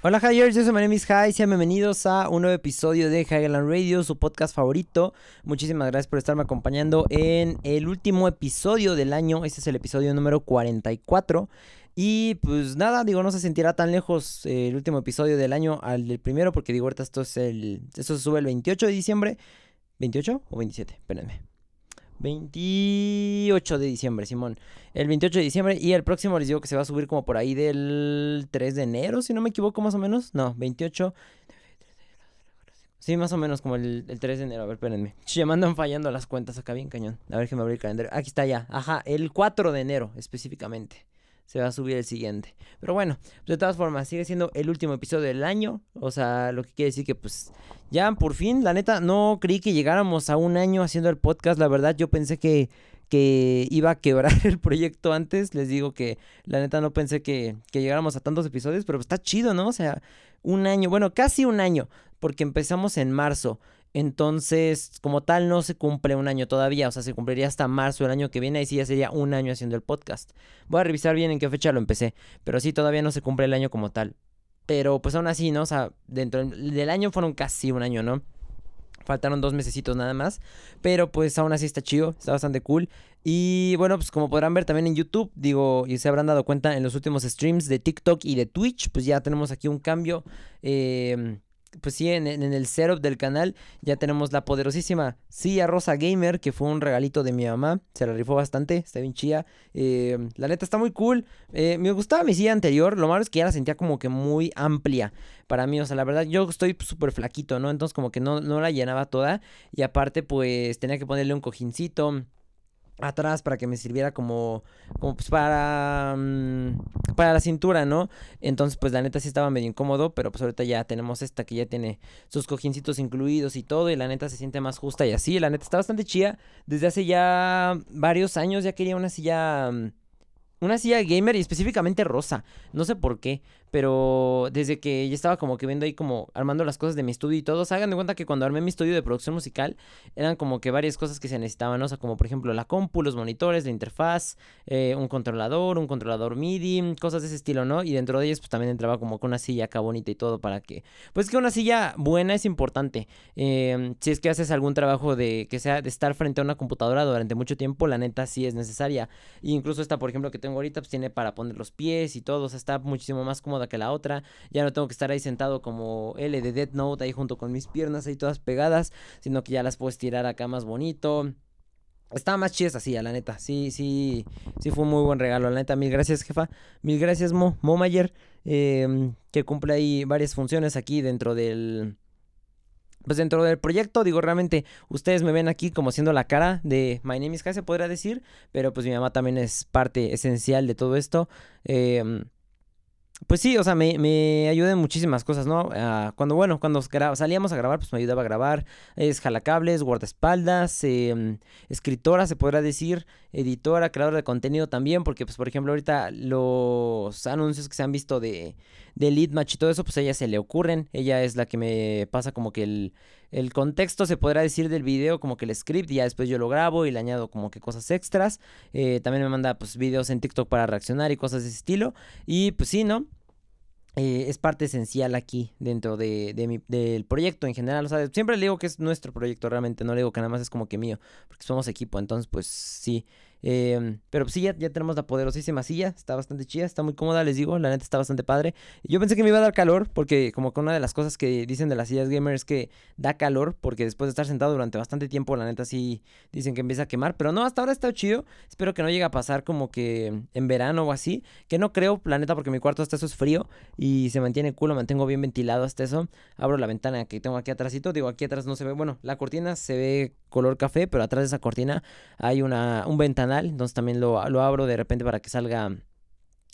Hola Highers, yo soy Manemis High, sean bienvenidos a un nuevo episodio de Highland Radio, su podcast favorito. Muchísimas gracias por estarme acompañando en el último episodio del año, este es el episodio número 44. Y pues nada, digo, no se sentirá tan lejos eh, el último episodio del año al del primero, porque digo, ahorita esto es el. Esto se sube el 28 de diciembre. ¿28 o 27? Espérenme. 28 de diciembre, Simón. El 28 de diciembre y el próximo les digo que se va a subir como por ahí del 3 de enero, si no me equivoco más o menos. No, 28. Sí, más o menos como el, 3 de enero. A ver, espérenme. Ya me andan fallando las cuentas acá bien cañón. A ver que me abrí el calendario. Aquí está ya. Ajá, el 4 de enero específicamente se va a subir el siguiente. Pero bueno, de todas formas, sigue siendo el último episodio del año. O sea, lo que quiere decir que pues ya por fin, la neta, no creí que llegáramos a un año haciendo el podcast. La verdad, yo pensé que, que iba a quebrar el proyecto antes. Les digo que la neta no pensé que, que llegáramos a tantos episodios, pero está chido, ¿no? O sea, un año, bueno, casi un año, porque empezamos en marzo. Entonces, como tal, no se cumple un año todavía. O sea, se cumpliría hasta marzo del año que viene. Y sí, ya sería un año haciendo el podcast. Voy a revisar bien en qué fecha lo empecé. Pero sí, todavía no se cumple el año como tal. Pero pues aún así, ¿no? O sea, dentro del año fueron casi un año, ¿no? Faltaron dos mesecitos nada más. Pero pues aún así está chido. Está bastante cool. Y bueno, pues como podrán ver también en YouTube, digo, y se habrán dado cuenta en los últimos streams de TikTok y de Twitch, pues ya tenemos aquí un cambio. Eh pues sí, en, el setup del canal ya tenemos la poderosísima silla rosa gamer, que fue un regalito de mi mamá. Se la rifó bastante, está bien chida. Eh, la neta está muy cool. Eh, me gustaba mi silla anterior, lo malo es que ya la sentía como que muy amplia para mí. O sea, la verdad, yo estoy súper flaquito, ¿no? Entonces como que no, no la llenaba toda. Y aparte, pues tenía que ponerle un cojincito atrás para que me sirviera como, como pues para, mm, para la cintura, ¿no? Entonces, pues la neta sí estaba medio incómodo, pero pues ahorita ya tenemos esta que ya tiene sus cojincitos incluidos y todo, y la neta se siente más justa y así, la neta está bastante chida. Desde hace ya varios años ya quería una silla... Mm, una silla gamer y específicamente rosa. No sé por qué. Pero desde que ya estaba como que viendo ahí como armando las cosas de mi estudio y todo, se hagan de cuenta que cuando armé mi estudio de producción musical eran como que varias cosas que se necesitaban, o sea, como por ejemplo la compu, los monitores, la interfaz, eh, un controlador, un controlador MIDI, cosas de ese estilo, ¿no? Y dentro de ellas pues también entraba como con una silla acá bonita y todo para que, pues que una silla buena es importante. Em, si es que haces algún trabajo de que sea de estar frente a una computadora durante mucho tiempo, la neta sí es necesaria. E incluso esta, por ejemplo, que tengo ahorita, pues tiene para poner los pies y todo, o sea, está muchísimo más cómodo que la otra. Ya no tengo que estar ahí sentado como L de Dead Note ahí junto con mis piernas ahí todas pegadas, sino que ya las puedo estirar acá más bonito. Estaba más chida así, a la neta. Sí, sí, sí fue un muy buen regalo. La neta, mil gracias, jefa. Mil gracias, Mo, Mo Mayer, em, que cumple ahí varias funciones aquí dentro del... Pues dentro del proyecto, digo, realmente ustedes me ven aquí como siendo la cara de My Name is Kai, se podría decir, pero pues mi mamá también es parte esencial de todo esto. Eh, pues sí, o sea, me, me ayuda en muchísimas cosas, ¿no? Ah, cuando, bueno, cuando salíamos a grabar, pues me ayudaba a grabar. Es jalacables, guardaespaldas, em, escritora, se podrá decir, editora, creadora de contenido también, porque, pues, por ejemplo, ahorita los anuncios que se han visto de, de Lead Match y todo eso, pues a ella se le ocurren. Ella es la que me pasa como que el, el contexto, se podrá decir, del video, como que el script, y ya después yo lo grabo y le añado como que cosas extras. Eh, también me manda, pues, videos en TikTok para reaccionar y cosas de ese estilo. Y, pues sí, ¿no? Eh, es parte esencial aquí dentro de, mi, del proyecto en general. O sea, siempre le digo que es nuestro proyecto realmente, no le digo que nada más es como que mío, porque somos equipo. Entonces, pues sí, Em, pero pues sí, ya, tenemos la poderosísima silla. Está bastante chida, está muy cómoda, les digo. La neta está bastante padre. Yo pensé que me iba a dar calor, porque como que una de las cosas que dicen de las sillas gamer es que da calor, porque después de estar sentado durante bastante tiempo, la neta sí dicen que empieza a quemar. Pero no, hasta ahora está chido. Espero que no llegue a pasar como que en verano o así. Que no creo, la neta, porque mi cuarto hasta eso es frío y se mantiene cool, lo mantengo bien ventilado hasta eso. Abro la ventana que tengo aquí atrásito. Digo, aquí atrás no se ve, bueno, la cortina se ve color café, pero atrás de esa cortina hay una, un ventanal, entonces también lo, lo abro de repente para que salga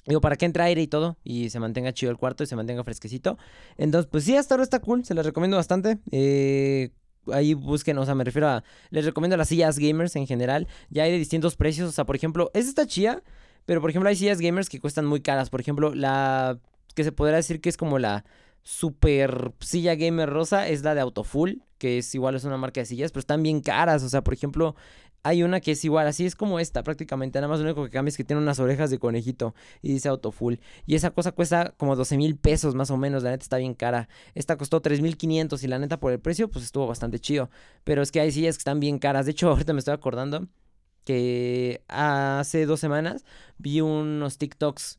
Digo, para que entre aire y todo y se mantenga chido el cuarto y se mantenga fresquecito. Entonces, pues sí, hasta ahora está cool, se les recomiendo bastante. Eh, ahí busquen, o sea, me refiero a... Les recomiendo las sillas gamers en general. Ya hay de distintos precios, o sea, por ejemplo, esta está chida, pero por ejemplo hay sillas gamers que cuestan muy caras. Por ejemplo, la que se podrá decir que es como la super silla gamer rosa es la de Autofull, que es igual es una marca de sillas, pero están bien caras. O sea, por ejemplo, hay una que es igual, así es como esta, prácticamente. Nada más lo único que cambia es que tiene unas orejas de conejito y dice autofull. Y esa cosa cuesta como 12 mil pesos más o menos, la neta está bien cara. Esta costó 3.500 y la neta por el precio pues estuvo bastante chido. Pero es que hay sillas que están bien caras. De hecho, ahorita me estoy acordando que hace dos semanas vi unos TikToks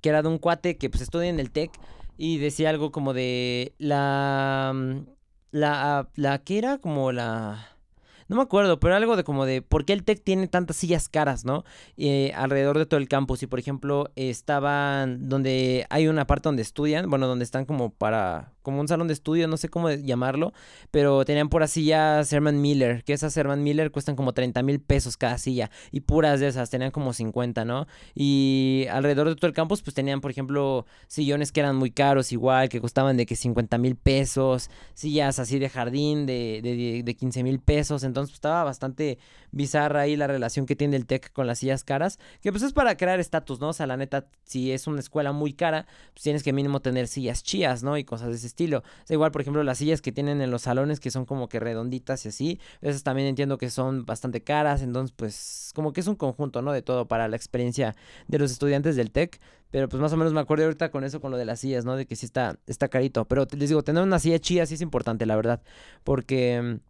que era de un cuate que pues estudia en el TEC y decía algo como de la... Mm, la, la que era como la no me acuerdo, pero algo de como de por qué el TEC tiene tantas sillas caras, ¿no? Eh, alrededor de todo el campus. Y por ejemplo, estaban donde hay una parte donde estudian, bueno, donde están como para como un salón de estudio, no sé cómo llamarlo, pero tenían puras sillas Herman Miller, que esas Herman Miller cuestan como 30 mil pesos cada silla, y puras de esas tenían como 50, ¿no? Y alrededor de todo el campus, pues tenían, por ejemplo, sillones que eran muy caros, igual, que costaban de que 50 mil pesos, sillas así de jardín de, de, de 15 mil pesos, entonces pues, estaba bastante bizarra ahí la relación que tiene el TEC con las sillas caras, que pues es para crear estatus, ¿no? O sea, la neta, si es una escuela muy cara, pues tienes que mínimo tener sillas chías, ¿no? Y cosas de ese estilo. Igual, por ejemplo, las sillas que tienen en los salones que son como que redonditas y así, esas también entiendo que son bastante caras, entonces pues como que es un conjunto, ¿no? De todo para la experiencia de los estudiantes del TEC. Pero pues más o menos me acuerdo ahorita con eso, con lo de las sillas, ¿no? De que sí está, está carito. Pero les digo, tener una silla chida sí es importante, la verdad. Porque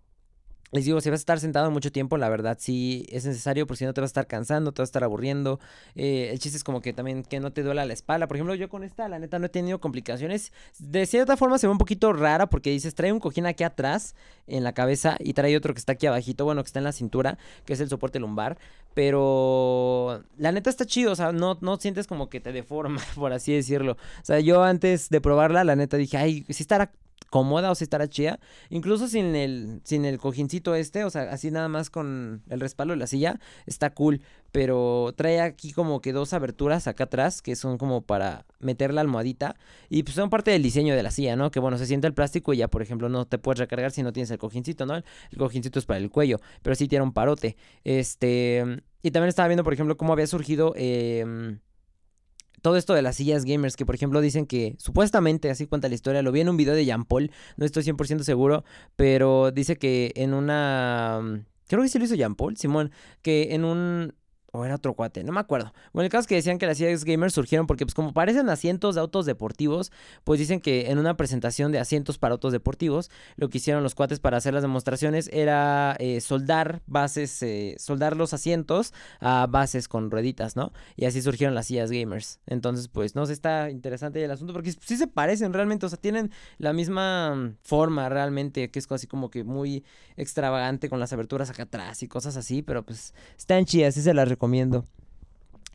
les digo, si vas a estar sentado mucho tiempo, la verdad sí es necesario, porque si no te vas a estar cansando, te vas a estar aburriendo. Eh, el chiste es como que también que no te duela la espalda. Por ejemplo, yo con esta, la neta, no he tenido complicaciones. De cierta forma se ve un poquito rara porque dices, trae un cojín aquí atrás, en la cabeza, y trae otro que está aquí abajito, bueno, que está en la cintura, que es el soporte lumbar. Pero la neta está chido, o sea, no, no sientes como que te deforma, por así decirlo. O sea, yo antes de probarla, la neta dije, ay, si estará cómoda o si estará chida. Incluso sin el, sin el cojincito este, o sea, así nada más con el respaldo de la silla, está cool. Pero trae aquí como que dos aberturas acá atrás, que son como para meter la almohadita. Y pues son parte del diseño de la silla, ¿no? Que bueno, se siente el plástico y ya, por ejemplo, no te puedes recargar si no tienes el cojincito, ¿no? El cojincito es para el cuello, pero sí tiene un parote. Este... Y también estaba viendo, por ejemplo, cómo había surgido... Eh, todo esto de las sillas gamers, que por ejemplo dicen que supuestamente, así cuenta la historia, lo vi en un video de Jean Paul, no estoy 100% seguro, pero dice que en una... Mm, creo que sí lo hizo Jean Paul, Simón, que en un o era otro cuate, no me acuerdo. Bueno, el caso es que decían que las sillas gamers surgieron porque, pues, como parecen asientos de autos deportivos, pues dicen que en una presentación de asientos para autos deportivos, lo que hicieron los cuates para hacer las demostraciones era eh, soldar bases, eh, soldar los asientos a bases con rueditas, ¿no? Y así surgieron las sillas gamers. Entonces, pues, no sé, está interesante el asunto porque sí se parecen realmente, o sea, tienen la misma forma realmente, que es así como que muy extravagante con las aberturas acá atrás y cosas así, pero pues están chidas, sí se las recomiendo.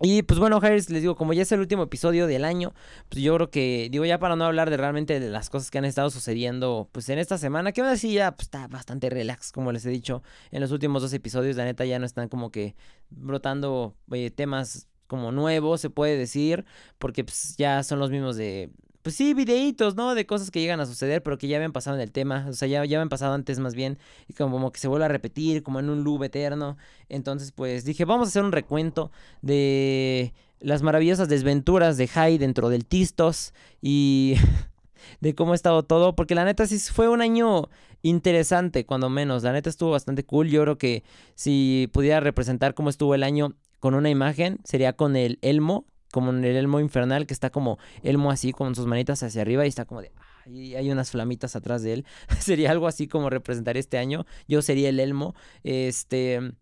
Y pues bueno, Harris, les digo, como ya es el último episodio del año, pues yo creo que, digo, ya para no hablar de realmente de las cosas que han estado sucediendo, pues en esta semana, que ahora sí ya pues, está bastante relax, como les he dicho, en los últimos dos episodios, la neta ya no están como que brotando eh, temas como nuevos, se puede decir, porque pues ya son los mismos de pues sí, videitos, ¿no? De cosas que llegan a suceder, pero que ya habían pasado en el tema. O sea, ya, ya habían pasado antes más bien. Y como que se vuelve a repetir, como en un loop eterno. Entonces, pues dije, vamos a hacer un recuento de las maravillosas desventuras de Hyde dentro del Tistos. Y de cómo ha estado todo. Porque la neta sí fue un año interesante, cuando menos. La neta estuvo bastante cool. Yo creo que si pudiera representar cómo estuvo el año con una imagen, sería con el Elmo como en el Elmo Infernal, que está como Elmo así, con sus manitas hacia arriba y está como de... Y hay unas flamitas atrás de él. sería algo así como representar este año. Yo sería el Elmo. Este...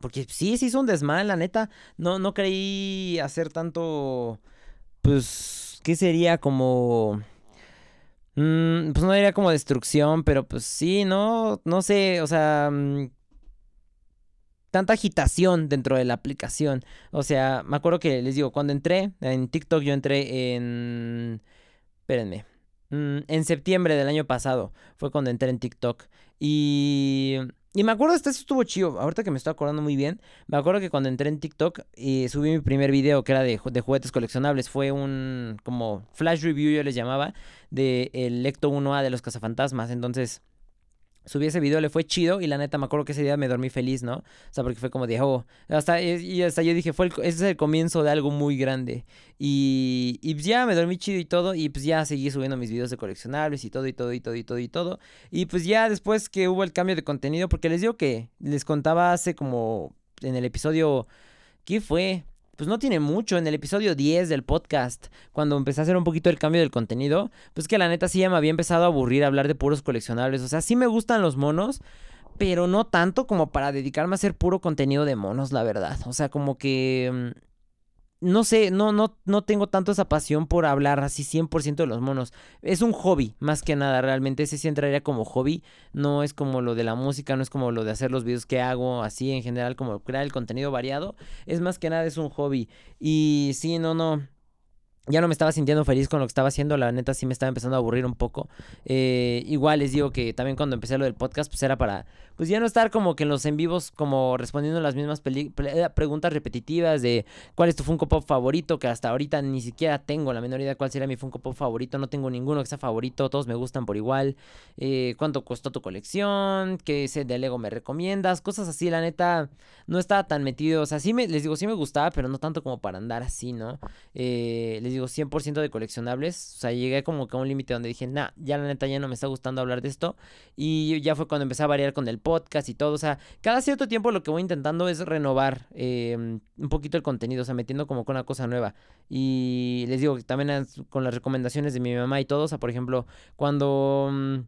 Porque sí, sí hizo un desmal, la neta. No, no creí hacer tanto... Pues... ¿Qué sería como... Mm, pues no diría como destrucción, pero pues sí, no, no sé, o sea, mm, tanta agitación dentro de la aplicación. O sea, me acuerdo que les digo, cuando entré en TikTok, yo entré en... Espérenme. Mm, en septiembre del año pasado fue cuando entré en TikTok. Y... Y me acuerdo, hasta eso estuvo chido. Ahorita que me estoy acordando muy bien. Me acuerdo que cuando entré en TikTok y subí mi primer video que era de, de juguetes coleccionables. Fue un como flash review, yo les llamaba, de el Lecto 1A de los cazafantasmas. Entonces subí ese video, le fue chido y la neta me acuerdo que ese día me dormí feliz, ¿no? O sea, porque fue como de, oh, hasta, y hasta yo dije, fue ese es el comienzo de algo muy grande. Y, y pues ya me dormí chido y todo y pues ya seguí subiendo mis videos de coleccionables y todo y todo y todo y todo y todo. Y pues ya después que hubo el cambio de contenido, porque les digo que les contaba hace como en el episodio, ¿qué fue? Pues no tiene mucho. En el episodio 10 del podcast, cuando empecé a hacer un poquito el cambio del contenido, pues que la neta sí ya me había empezado a aburrir hablar de puros coleccionables. O sea, sí me gustan los monos, pero no tanto como para dedicarme a hacer puro contenido de monos, la verdad. O sea, como que mm, no sé, no, no, no tengo tanto esa pasión por hablar así 100% de los monos. Es un hobby, más que nada, realmente. Ese sí entraría como hobby. No es como lo de la música, no es como lo de hacer los videos que hago, así en general, como crear el contenido variado. Es más que nada, es un hobby. Y sí, no, no ya no me estaba sintiendo feliz con lo que estaba haciendo, la neta sí me estaba empezando a aburrir un poco. Eh, igual les digo que también cuando empecé lo del podcast, pues era para, pues ya no estar como que en los en vivos como respondiendo las mismas eh, preguntas repetitivas de cuál es tu Funko Pop favorito, que hasta ahorita ni siquiera tengo la menor idea cuál sería mi Funko Pop favorito, no tengo ninguno que sea favorito, todos me gustan por igual. Eh, ¿Cuánto costó tu colección? ¿Qué set de Lego me recomiendas? Cosas así, la neta no estaba tan metido, o sea, sí me, les digo, sí me gustaba, pero no tanto como para andar así, ¿no? les digo, digo, 100% de coleccionables. O sea, llegué como que a un límite donde dije, nah, ya la neta ya no me está gustando hablar de esto. Y ya fue cuando empecé a variar con el podcast y todo. O sea, cada cierto tiempo lo que voy intentando es renovar em, un poquito el contenido, o sea, metiendo como con una cosa nueva. Y les digo que también con las recomendaciones de mi mamá y todo. O sea, por ejemplo, cuando mm,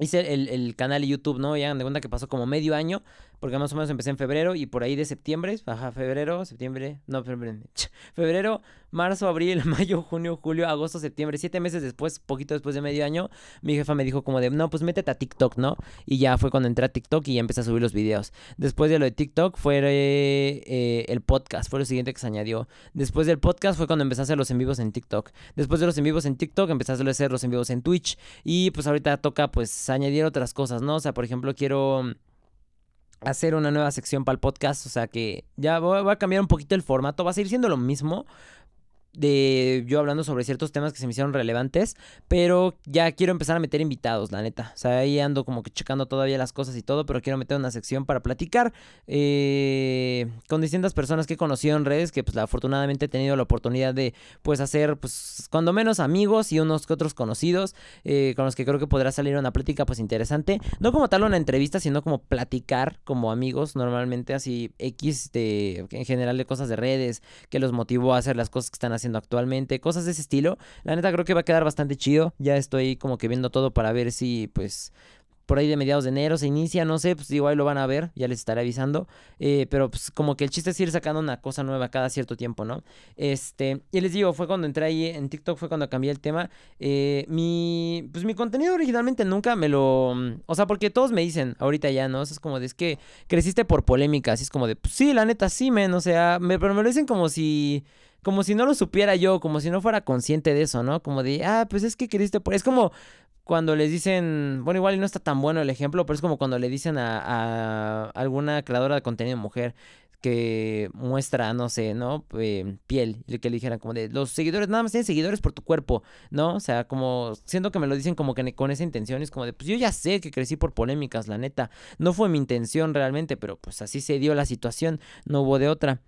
hice el, el, canal de YouTube, ¿no? Ya de cuenta que pasó como medio año porque más o menos empecé en febrero y por ahí de septiembre, ajá, febrero, septiembre, no, febrero, febrero, marzo, abril, mayo, junio, julio, agosto, septiembre, siete meses después, poquito después de medio año, mi jefa me dijo como de, no, pues métete a TikTok, ¿no? Y ya fue cuando entré a TikTok y ya empecé a subir los videos. Después de lo de TikTok fue eh, el podcast, fue lo siguiente que se añadió. Después del podcast fue cuando empecé a hacer los en vivos en TikTok. Después de los en vivos en TikTok empecé a hacer los en vivos en Twitch y pues ahorita toca pues añadir otras cosas, ¿no? O sea, por ejemplo, quiero hacer una nueva sección para el podcast, o sea que ya voy, a cambiar un poquito el formato, va a seguir siendo lo mismo, de yo hablando sobre ciertos temas que se me hicieron relevantes, pero ya quiero empezar a meter invitados, la neta. O sea, ahí ando como que checando todavía las cosas y todo, pero quiero meter una sección para platicar eh, con distintas personas que he conocido en redes, que pues afortunadamente he tenido la oportunidad de pues hacer pues cuando menos amigos y unos que otros conocidos, eh, con los que creo que podrá salir una plática pues interesante. No como tal una entrevista, sino como platicar como amigos, normalmente así X de, en general de cosas de redes, que los motivó a hacer las cosas que están haciendo actualmente, cosas de ese estilo. La neta creo que va a quedar bastante chido. Ya estoy como que viendo todo para ver si pues por ahí de mediados de enero se inicia, no sé, pues igual lo van a ver, ya les estaré avisando, eh, pero pues como que el chiste es ir sacando una cosa nueva cada cierto tiempo, ¿no? Este, y les digo, fue cuando entré ahí en TikTok, fue cuando cambié el tema, eh, mi, pues mi contenido originalmente nunca me lo, o sea, porque todos me dicen, ahorita ya, ¿no? es como de, es que creciste por polémicas, y es como de, pues sí, la neta, sí, men, o sea, pero me lo dicen como si como si no lo supiera yo, como si no fuera consciente de eso, ¿no? Como de, ah, pues es que creciste por... Es como cuando les dicen, bueno, igual no está tan bueno el ejemplo, pero es como cuando le dicen a, a alguna creadora de contenido mujer que muestra, no sé, ¿no? Eh, piel, que le dijeran como de, los seguidores, nada más tienen seguidores por tu cuerpo, ¿no? O sea, como, siento que me lo dicen como que con esa intención, es como de, pues yo ya sé que crecí por polémicas, la neta, no fue mi intención realmente, pero pues así se dio la situación, no hubo de otra.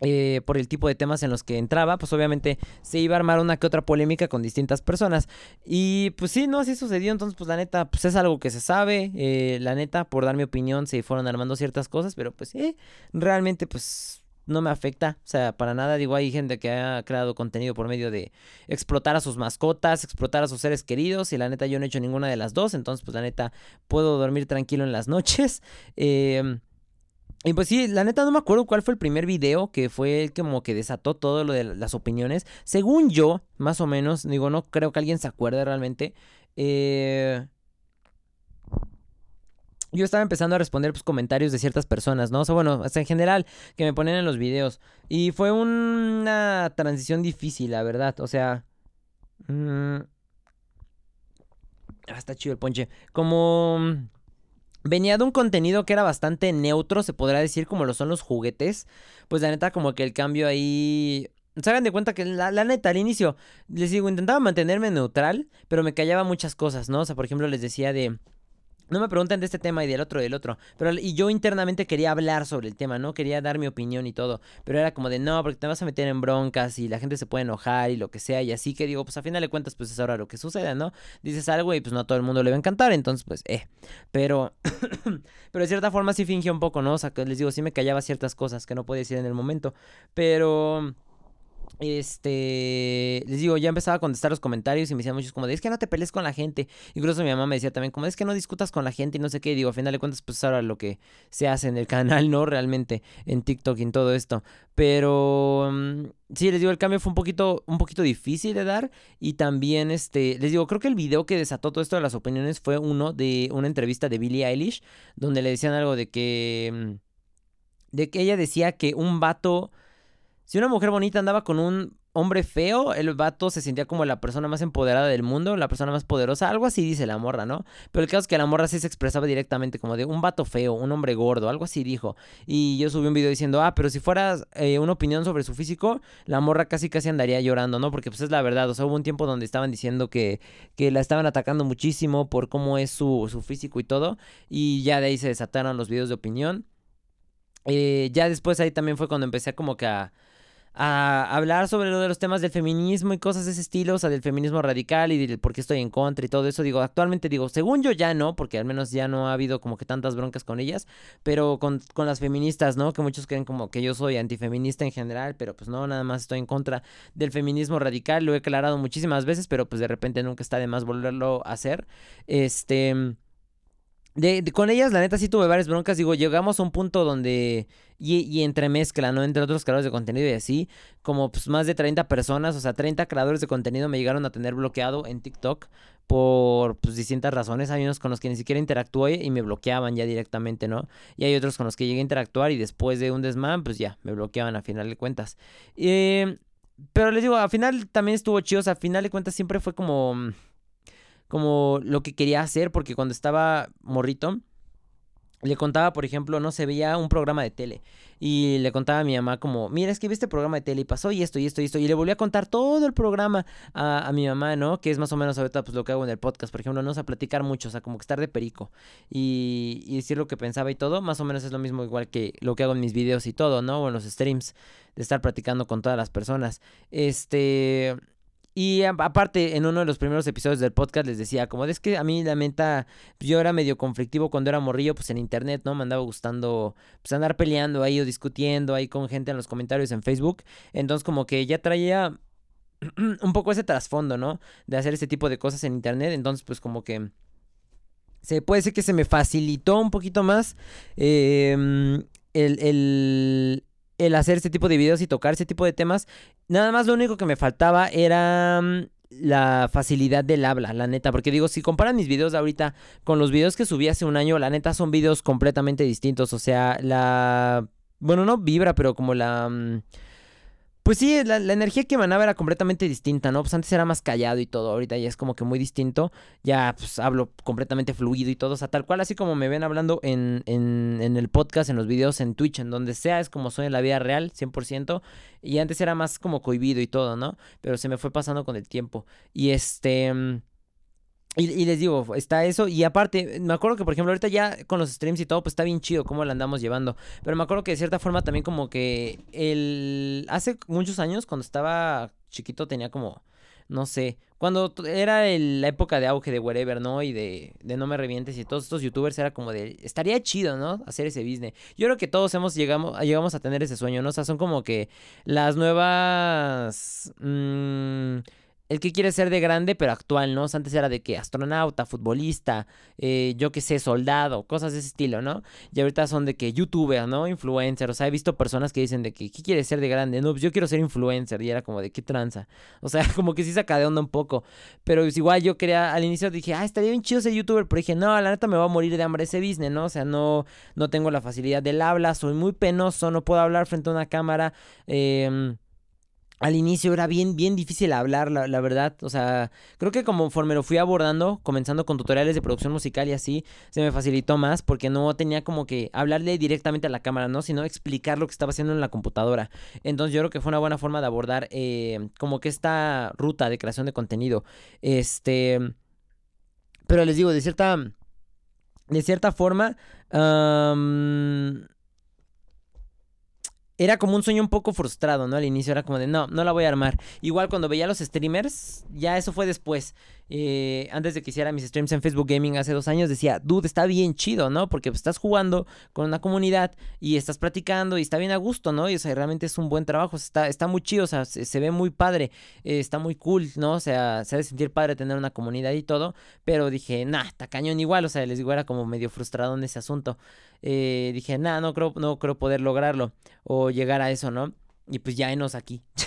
Eh, por el tipo de temas en los que entraba, pues obviamente se iba a armar una que otra polémica con distintas personas. Y pues sí, no, así sucedió. Entonces, pues la neta, pues es algo que se sabe. Eh, la neta, por dar mi opinión, se fueron armando ciertas cosas, pero pues eh, realmente, pues no me afecta. O sea, para nada. Digo, hay gente que ha creado contenido por medio de explotar a sus mascotas, explotar a sus seres queridos. Y la neta, yo no he hecho ninguna de las dos. Entonces, pues la neta, puedo dormir tranquilo en las noches. Eh y pues sí, la neta no me acuerdo cuál fue el primer video que fue el que como que desató todo lo de las opiniones. Según yo, más o menos, digo, no creo que alguien se acuerde realmente. Eh, yo estaba empezando a responder pues, comentarios de ciertas personas, ¿no? O sea, bueno, hasta en general, que me ponen en los videos. Y fue una transición difícil, la verdad. O sea... Mmm, ah, está chido el ponche. Como venía de un contenido que era bastante neutro, se podrá decir, como lo son los juguetes. Pues la neta, como que el cambio ahí. Se hagan de cuenta que la, neta, al inicio, les digo, intentaba mantenerme neutral, pero me callaba muchas cosas, ¿no? O sea, por ejemplo, les decía de. No me preguntan de este tema y del otro, del otro. Pero y yo internamente quería hablar sobre el tema, ¿no? Quería dar mi opinión y todo. Pero era como de no, porque te vas a meter en broncas y la gente se puede enojar y lo que sea. Y así que digo, pues a final de cuentas, pues es ahora lo que sucede, ¿no? Dices algo y pues no a todo el mundo le va a encantar. Entonces, pues, eh. Pero, pero de cierta forma sí fingía un poco, ¿no? O sea, que les digo, sí me callaba ciertas cosas que no podía decir en el momento. Pero este, les digo, ya empezaba a contestar los comentarios y me decían muchos como de, es que no te pelees con la gente. Incluso mi mamá me decía también como, es que no discutas con la gente y no sé qué. Y digo, a final de cuentas, pues ahora lo que se hace en el canal, ¿no? Realmente, en TikTok y en todo esto. Pero, mm, sí, les digo, el cambio fue un poquito, un poquito difícil de dar. Y también, este, les digo, creo que el video que desató todo esto de las opiniones fue uno de una entrevista de Billie Eilish, donde le decían algo de que, mm, de que ella decía que un vato si una mujer bonita andaba con un hombre feo, el vato se sentía como la persona más empoderada del mundo, la persona más poderosa, algo así dice la morra, ¿no? Pero el caso es que la morra sí se expresaba directamente como de un vato feo, un hombre gordo, algo así dijo. Y yo subí un video diciendo, ah, pero si fueras eh, una opinión sobre su físico, la morra casi casi andaría llorando, ¿no? Porque pues es la verdad, o sea, hubo un tiempo donde estaban diciendo que, que la estaban atacando muchísimo por cómo es su, su físico y todo, y ya de ahí se desataron los videos de opinión. Eh, ya después ahí también fue cuando empecé como que a a hablar sobre lo de los temas del feminismo y cosas de ese estilo, o sea, del feminismo radical y por qué estoy en contra y todo eso. Digo, actualmente digo, según yo ya no, porque al menos ya no ha habido como que tantas broncas con ellas, pero con, con las feministas, ¿no? Que muchos creen como que yo soy antifeminista en general, pero pues no, nada más estoy en contra del feminismo radical. Lo he aclarado muchísimas veces, pero pues de repente nunca está de más volverlo a hacer. Este... De, con ellas, la neta, sí tuve varias broncas. Digo, llegamos a un punto donde. Y, y entremezcla, ¿no? Entre otros creadores de contenido y así. Como pues más de 30 personas, o sea, 30 creadores de contenido me llegaron a tener bloqueado en TikTok por pues, distintas razones. Hay unos con los que ni siquiera interactué y me bloqueaban ya directamente, ¿no? Y hay otros con los que llegué a interactuar y después de un desmán, pues ya, me bloqueaban a final de cuentas. Eh, pero les digo, a final también estuvo chido. O sea, a final de cuentas siempre fue como como lo que quería hacer, porque cuando estaba morrito, le contaba, por ejemplo, no se veía un programa de tele. Y le contaba a mi mamá como, mira, es que vi este programa de tele y pasó y esto y esto y esto. Y le volví a contar todo el programa a, mi mamá, ¿no? Que es más o menos ahorita pues lo que hago en el podcast, por ejemplo, no sé, platicar mucho, o sea, como que estar de perico. Y, y decir lo que pensaba y todo, más o menos es lo mismo igual que lo que hago en mis videos y todo, ¿no? O en los streams, de estar platicando con todas las personas. Este... Y aparte, en uno de los primeros episodios del podcast les decía, como es que a mí la meta, yo era medio conflictivo cuando era morrillo, pues en internet, ¿no? Me andaba gustando, pues andar peleando ahí o discutiendo ahí con gente en los comentarios en Facebook. Entonces como que ya traía un poco ese trasfondo, ¿no? De hacer ese tipo de cosas en internet. Entonces pues como que... Se puede decir que se me facilitó un poquito más em, el, el, el hacer este tipo de videos y tocar ese tipo de temas. Nada más lo único que me faltaba era mm, la facilidad del habla, la neta. Porque digo, si comparan mis videos de ahorita con los videos que subí hace un año, la neta son videos completamente distintos. O sea, la... Bueno, no vibra, pero como la... Mm, pues sí, la, energía que emanaba era completamente distinta, ¿no? Pues antes era más callado y todo, ahorita ya es como que muy distinto. Ya pues hablo completamente fluido y todo, o sea, tal cual, así como me ven hablando en, el podcast, en los videos, en Twitch, en donde sea, es como soy en la vida real, 100%. Y antes era más como cohibido y todo, ¿no? Pero se me fue pasando con el tiempo. Y este... Mm, y, les digo, está eso. Y aparte, me acuerdo que, por ejemplo, ahorita ya con los streams y todo, pues está bien chido cómo la andamos llevando. Pero me acuerdo que de cierta forma también como que el... Hace muchos años, cuando estaba chiquito, tenía como... No sé. Cuando era la época de auge de Wherever, ¿no? Y de, de No Me Revientes y todos estos youtubers era como de... Estaría chido, ¿no? Hacer ese business. Yo creo que todos hemos llegamos, llegamos a tener ese sueño, ¿no? O sea, son como que las nuevas... Mmm, el que quiere ser de grande, pero actual, ¿no? antes era de que astronauta, futbolista, eh, yo qué sé, soldado, cosas de ese estilo, ¿no? Y ahorita son de que youtuber, ¿no? Influencer, o sea, he visto personas que dicen de que, ¿qué quiere ser de grande? No, pues yo quiero ser influencer, y era como de, ¿qué tranza? O sea, como que sí saca de onda un poco, pero es igual yo quería, al inicio dije, ah, estaría bien chido ser youtuber, pero dije, no, la neta me va a morir de hambre ese business, ¿no? O sea, no, no tengo la facilidad del habla, soy muy penoso, no puedo hablar frente a una cámara, eh al inicio era bien, bien difícil hablar, la, verdad. O sea, creo que conforme lo fui abordando, comenzando con tutoriales de producción musical y así, se me facilitó más porque no tenía como que hablarle directamente a la cámara, ¿no? Sino explicar lo que estaba haciendo en la computadora. Entonces yo creo que fue una buena forma de abordar eh, como que esta ruta de creación de contenido. Este... Pero les digo, de cierta de cierta forma, era como un sueño un poco frustrado, ¿no? Al inicio era como de, no, no la voy a armar. Igual cuando veía los streamers, ya eso fue después. Eh, antes de que hiciera mis streams en Facebook Gaming hace dos años, decía, dude, está bien chido, ¿no? Porque pues, estás jugando con una comunidad y estás platicando y está bien a gusto, ¿no? Y o sea, realmente es un buen trabajo, está, está muy chido, o sea, se, ve muy padre, eh, está muy cool, ¿no? O sea, se ha de sentir padre tener una comunidad y todo, pero dije, nah, está cañón igual, o sea, les digo, era como medio frustrado en ese asunto. Eh, dije, nah, no creo, no creo poder lograrlo o llegar a eso, ¿no? Y pues ya enos aquí.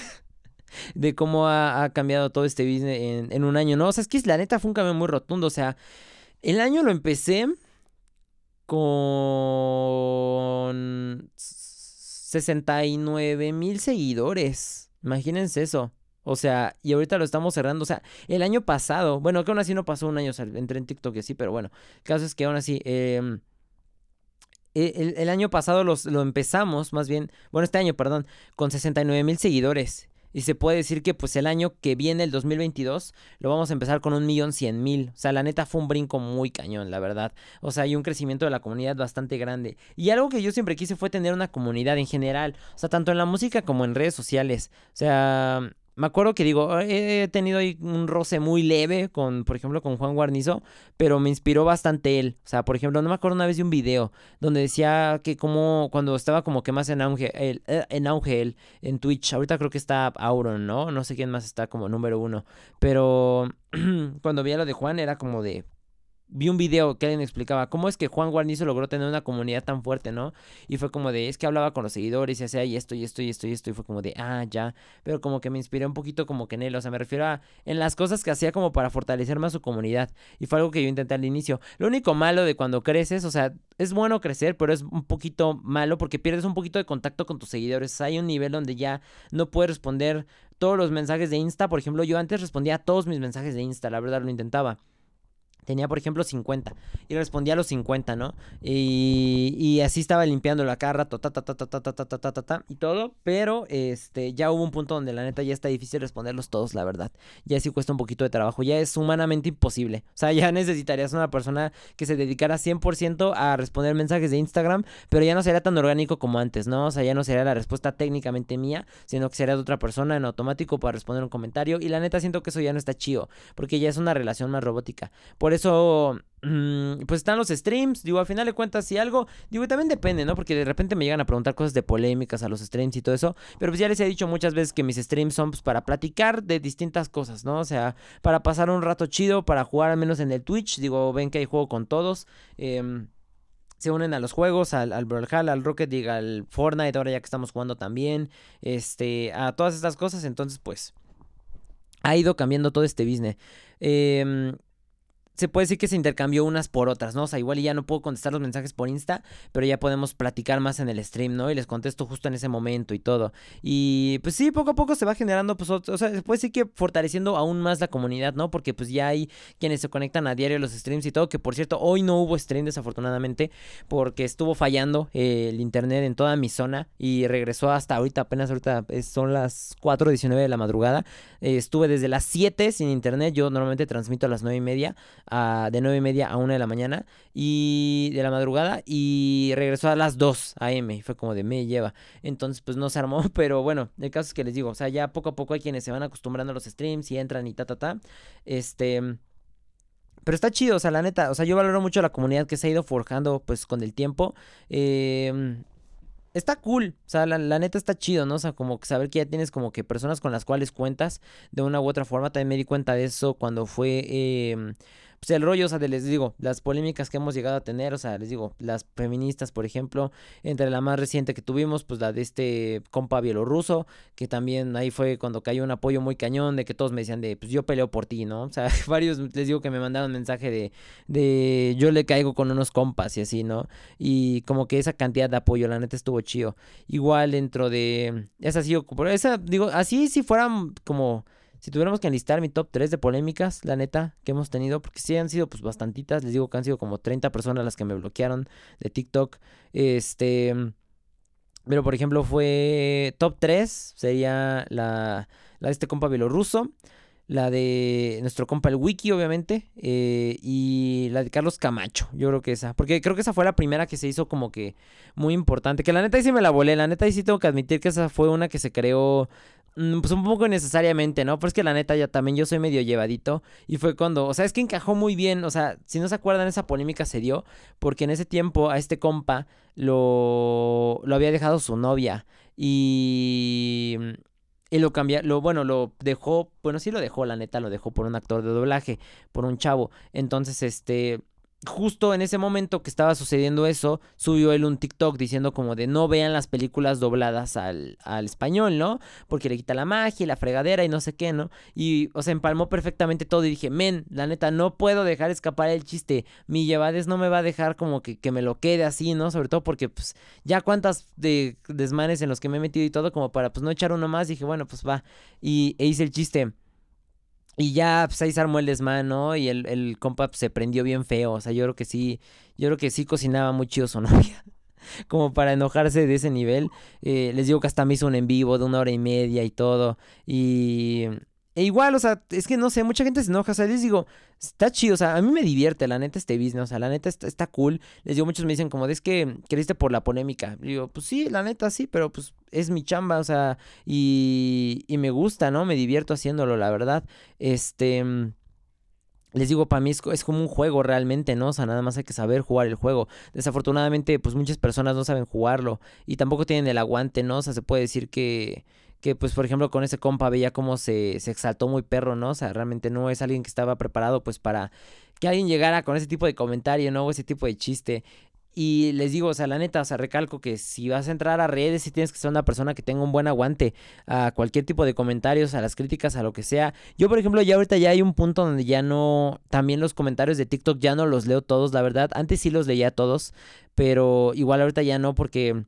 de cómo ha, cambiado todo este business en, un año, ¿no? O sea, es que la neta fue un cambio muy rotundo. O sea, el año lo empecé con 69 mil seguidores. Imagínense eso. O sea, y ahorita lo estamos cerrando. O sea, el año pasado, bueno, que aún así no pasó un año, o entré en TikTok y así, pero bueno, el caso es que aún así, em, e, el, año pasado los, lo empezamos, más bien, bueno, este año, perdón, con 69 mil seguidores. Y se puede decir que pues el año que viene, el 2022, lo vamos a empezar con un millón cien mil. O sea, la neta fue un brinco muy cañón, la verdad. O sea, hay un crecimiento de la comunidad bastante grande. Y algo que yo siempre quise fue tener una comunidad en general. O sea, tanto en la música como en redes sociales. O sea, me acuerdo que digo, he tenido ahí un roce muy leve con, por ejemplo, con Juan Guarnizo, pero me inspiró bastante él. O sea, por ejemplo, no me acuerdo una vez de un video donde decía que como cuando estaba como que más en auge él, eh, en auge él en Twitch, ahorita creo que está Auron, ¿no? No sé quién más está como número uno, pero cuando veía lo de Juan era como de, vi un video que alguien explicaba cómo es que Juan Guarnizo logró tener una comunidad tan fuerte, ¿no? Y fue como de, es que hablaba con los seguidores y hacía y esto y esto y esto y esto y fue como de, ah, ya, pero como que me inspiré un poquito como que en él, o sea, me refiero a en las cosas que hacía como para fortalecer más su comunidad y fue algo que yo intenté al inicio. Lo único malo de cuando creces, o sea, es bueno crecer, pero es un poquito malo porque pierdes un poquito de contacto con tus seguidores. Hay un nivel donde ya no puedes responder todos los mensajes de Insta, por ejemplo, yo antes respondía a todos mis mensajes de Insta, la verdad lo intentaba tenía por ejemplo 50 y respondía a los 50, ¿no? Y, y así estaba limpiando la carra, ta, ta, ta, ta, ta, ta, ta, ta, ta, ta, y todo, pero este, ya hubo un punto donde la neta ya está difícil responderlos todos, la verdad. Ya sí cuesta un poquito de trabajo, ya es humanamente imposible. O sea, ya necesitarías una persona que se dedicara 100% a responder mensajes de Instagram, pero ya no sería tan orgánico como antes, ¿no? O sea, ya no sería la respuesta técnicamente mía, sino que sería de otra persona en automático para responder un comentario. Y la neta siento que eso ya no está chido, porque ya es una relación más robótica. Por eso, mm, pues están los streams. Digo, al final de cuentas, si algo. Digo, también depende, ¿no? Porque de repente me llegan a preguntar cosas de polémicas a los streams y todo eso. Pero pues ya les he dicho muchas veces que mis streams son pues, para platicar de distintas cosas, ¿no? O sea, para pasar un rato chido, para jugar al menos en el Twitch. Digo, ven que hay juego con todos. Em, se unen a los juegos, al, al Brawlhalla, al Rocket League, al Fortnite, ahora ya que estamos jugando también, este, a todas estas cosas, entonces pues ha ido cambiando todo este business. Eh, se puede decir que se intercambió unas por otras, ¿no? O sea, igual ya no puedo contestar los mensajes por Insta, pero ya podemos platicar más en el stream, ¿no? Y les contesto justo en ese momento y todo. Y pues sí, poco a poco se va generando, pues, o sea, se puede decir que fortaleciendo aún más la comunidad, ¿no? Porque pues ya hay quienes se conectan a diario a los streams y todo, que por cierto, hoy no hubo stream desafortunadamente, porque estuvo fallando eh, el internet en toda mi zona y regresó hasta ahorita, apenas ahorita son las 4.19 de la madrugada. Eh, estuve desde las 7 sin internet, yo normalmente transmito a las 9 y media de 9 y media a 1 de la mañana y de la madrugada y regresó a las 2 a.m. y fue como de me lleva. Entonces pues no se armó, pero bueno, el caso es que les digo, o sea, ya poco a poco hay quienes se van acostumbrando a los streams y entran y ta ta ta. Este... Pero está chido, o sea, la neta, o sea, yo valoro mucho la comunidad que se ha ido forjando pues con el tiempo. Eh, está cool, o sea, la, neta está chido, ¿no? O sea, como saber que ya tienes como que personas con las cuales cuentas de una u otra forma. También me di cuenta de eso cuando fue... Eh, pues el rollo, o sea, de, les digo, las polémicas que hemos llegado a tener, o sea, les digo, las feministas, por ejemplo, entre la más reciente que tuvimos, pues la de este compa bielorruso, que también ahí fue cuando cayó un apoyo muy cañón, de que todos me decían de, pues yo peleo por ti, ¿no? O sea, varios les digo que me mandaron mensaje de, de yo le caigo con unos compas y así, ¿no? Y como que esa cantidad de apoyo, la neta estuvo chido. Igual dentro de, esa sí, esa, digo, así si fueran como si tuviéramos que enlistar mi top 3 de polémicas, la neta, que hemos tenido, porque sí han sido pues bastantitas, les digo que han sido como 30 personas las que me bloquearon de TikTok. Este, pero por ejemplo fue top 3, sería la, la de este compa bielorruso. la de nuestro compa el Wiki, obviamente, eh, y la de Carlos Camacho, yo creo que esa, porque creo que esa fue la primera que se hizo como que muy importante, que la neta ahí sí me la volé, la neta ahí sí tengo que admitir que esa fue una que se creó pues un poco necesariamente, ¿no? Pero es que la neta ya también yo soy medio llevadito y fue cuando, o sea, es que encajó muy bien, o sea, si no se acuerdan esa polémica se dio porque en ese tiempo a este compa lo, lo había dejado su novia y y lo cambió, lo, bueno, lo dejó, bueno, sí lo dejó, la neta, lo dejó por un actor de doblaje, por un chavo. Entonces, este, justo en ese momento que estaba sucediendo eso, subió él un TikTok diciendo como de no vean las películas dobladas al, al, español, ¿no? Porque le quita la magia y la fregadera y no sé qué, ¿no? Y, o sea, empalmó perfectamente todo y dije, men, la neta, no puedo dejar escapar el chiste. Mi llevades no me va a dejar como que, que me lo quede así, ¿no? Sobre todo porque, pues, ya cuántas de desmanes en los que me he metido y todo como para, pues, no echar uno más. Dije, bueno, pues va. Y e hice el chiste. Y ya, pues ahí se armó el desmán, ¿no? Y el, el compa pues, se prendió bien feo. O sea, yo creo que sí, yo creo que sí cocinaba muy chido su novia. Como para enojarse de ese nivel. Eh, les digo que hasta me hizo un en vivo de una hora y media y todo. Y e igual, o sea, es que no sé, mucha gente se enoja, o sea, les digo, está chido, o sea, a mí me divierte, la neta, este business, o sea, la neta está, está cool. Les digo, muchos me dicen como, es que creíste por la polémica. Y digo, pues sí, la neta sí, pero pues es mi chamba, o sea, y, y me gusta, ¿no? Me divierto haciéndolo, la verdad. Este... Les digo, para mí es, es, como un juego realmente, ¿no? O sea, nada más hay que saber jugar el juego. Desafortunadamente, pues muchas personas no saben jugarlo y tampoco tienen el aguante, ¿no? O sea, se puede decir que, que pues por ejemplo con ese compa veía cómo se, se exaltó muy perro, ¿no? O sea, realmente no es alguien que estaba preparado pues para que alguien llegara con ese tipo de comentario, ¿no? O ese tipo de chiste. Y les digo, o sea, la neta, o sea, recalco que si vas a entrar a redes, si tienes que ser una persona que tenga un buen aguante a cualquier tipo de comentarios, a las críticas, a lo que sea. Yo, por ejemplo, ya ahorita ya hay un punto donde ya no, también los comentarios de TikTok ya no los leo todos, la verdad. Antes sí los leía todos, pero igual ahorita ya no porque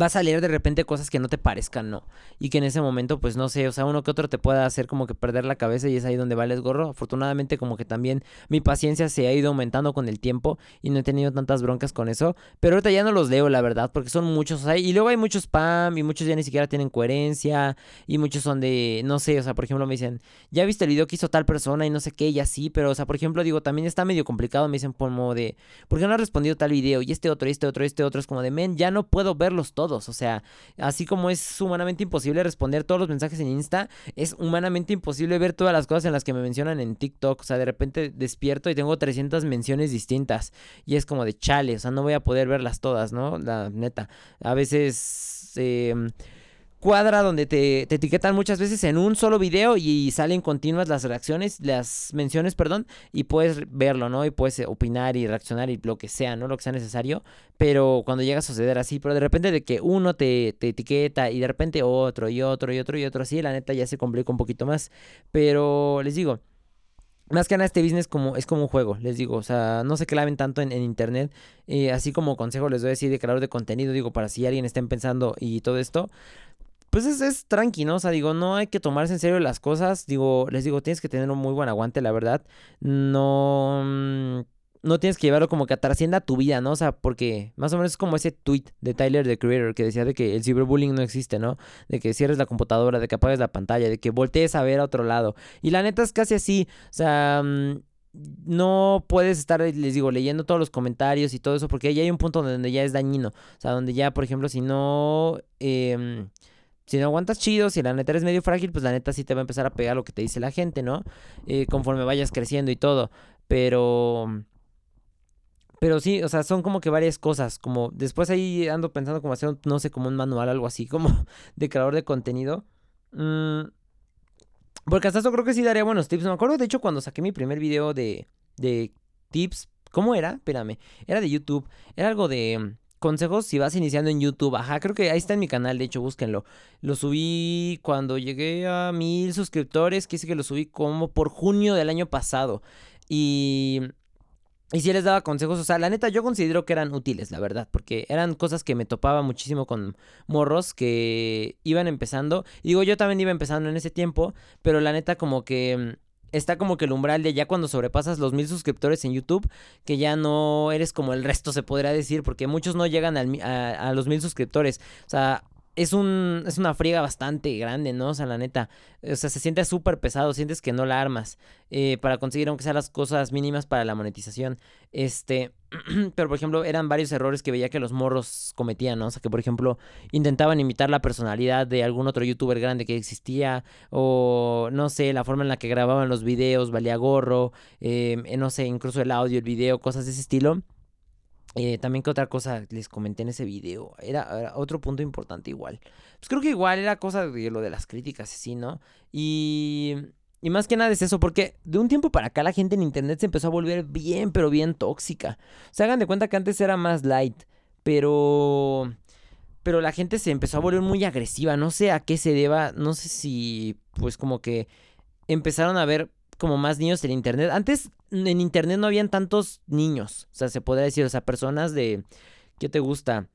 va a salir de repente cosas que no te parezcan, ¿no? Y que en ese momento, pues no sé, o sea, uno que otro te pueda hacer como que perder la cabeza y es ahí donde vales gorro. Afortunadamente, como que también mi paciencia se ha ido aumentando con el tiempo y no he tenido tantas broncas con eso. Pero ahorita ya no los leo, la verdad, porque son muchos, o sea, y luego hay muchos spam y muchos ya ni siquiera tienen coherencia y muchos son de, no sé, o sea, por ejemplo, me dicen, ya viste el video que hizo tal persona y no sé qué, y así, pero, o sea, por ejemplo, digo, también está medio complicado, me dicen como de, ¿por qué no has respondido tal video? Y este otro, y este otro, y este otro, es como de, men, ya no puedo verlos todos, o sea, así como es humanamente imposible responder todos los mensajes en Insta, es humanamente imposible ver todas las cosas en las que me mencionan en TikTok. O sea, de repente despierto y tengo 300 menciones distintas. Y es como de chale, o sea, no voy a poder verlas todas, ¿no? La neta. A veces... Eh, cuadra donde te, etiquetan muchas veces en un solo video y salen continuas las reacciones, las menciones, perdón, y puedes verlo, ¿no? Y puedes opinar y reaccionar y lo que sea, ¿no? Lo que sea necesario, pero cuando llega a suceder así, pero de repente de que uno te, etiqueta y de repente otro y otro y otro y otro así, la neta ya se complica un poquito más, pero les digo... Más que nada este business como, es como un juego, les digo, o sea, no se claven tanto en, internet, eh, así como consejo les doy decir de creador de contenido, digo, para si alguien está pensando y todo esto, pues es, es tranqui, ¿no? O sea, digo, no hay que tomarse en serio las cosas. Digo, les digo, tienes que tener un muy buen aguante, la verdad. No. Mm, no tienes que llevarlo como que trascienda tu vida, ¿no? O sea, porque más o menos es como ese tweet de Tyler, the Creator, que decía de que el ciberbullying no existe, ¿no? De que cierres la computadora, de que apagues la pantalla, de que voltees a ver a otro lado. Y la neta es casi así. O sea, mm, no puedes estar, les digo, leyendo todos los comentarios y todo eso, porque ya hay un punto donde ya es dañino. O sea, donde ya, por ejemplo, si no... Eh, si no aguantas chido, si la neta eres medio frágil, pues la neta sí te va a empezar a pegar lo que te dice la gente, ¿no? Eh, conforme vayas creciendo y todo. Pero... Pero sí, o sea, son como que varias cosas. Como después ahí ando pensando como hacer, no sé, como un manual, algo así, como de creador de contenido. Mm, porque hasta eso creo que sí daría buenos tips. Me acuerdo, de hecho, cuando saqué mi primer video de, de tips. ¿Cómo era? Espérame. Era de YouTube. Era algo de consejos si vas iniciando en YouTube. Ajá, creo que ahí está en mi canal, de hecho, búsquenlo. Lo subí cuando llegué a mil suscriptores, quise que lo subí como por junio del año pasado. Y... Y si les daba consejos, o sea, la neta yo considero que eran útiles, la verdad, porque eran cosas que me topaba muchísimo con morros que iban empezando. Y digo, yo también iba empezando en ese tiempo, pero la neta como que está como que el umbral de ya cuando sobrepasas los mil suscriptores en YouTube, que ya no eres como el resto, se podría decir, porque muchos no llegan a, los mil suscriptores. O sea, es, un, es una friega bastante grande, ¿no? O sea, la neta. O sea, se siente súper pesado, sientes que no la armas eh, para conseguir, aunque sean las cosas mínimas para la monetización. Este, pero por ejemplo, eran varios errores que veía que los morros cometían, ¿no? O sea, que por ejemplo, intentaban imitar la personalidad de algún otro youtuber grande que existía, o no sé, la forma en la que grababan los videos, valía gorro, eh, no sé, incluso el audio, el video, cosas de ese estilo. Eh, también que otra cosa les comenté en ese video, era, otro punto importante igual. Pues creo que igual era cosa de lo de las críticas, sí, ¿no? Y, y más que nada es eso, porque de un tiempo para acá la gente en internet se empezó a volver bien, pero bien tóxica. O sea, hagan de cuenta que antes era más light, pero... Pero la gente se empezó a volver muy agresiva, no sé a qué se deba, no sé si pues como que empezaron a ver como más niños en internet. Antes en internet no habían tantos niños. O sea, se podría decir, o sea, personas de. ¿Qué te gusta?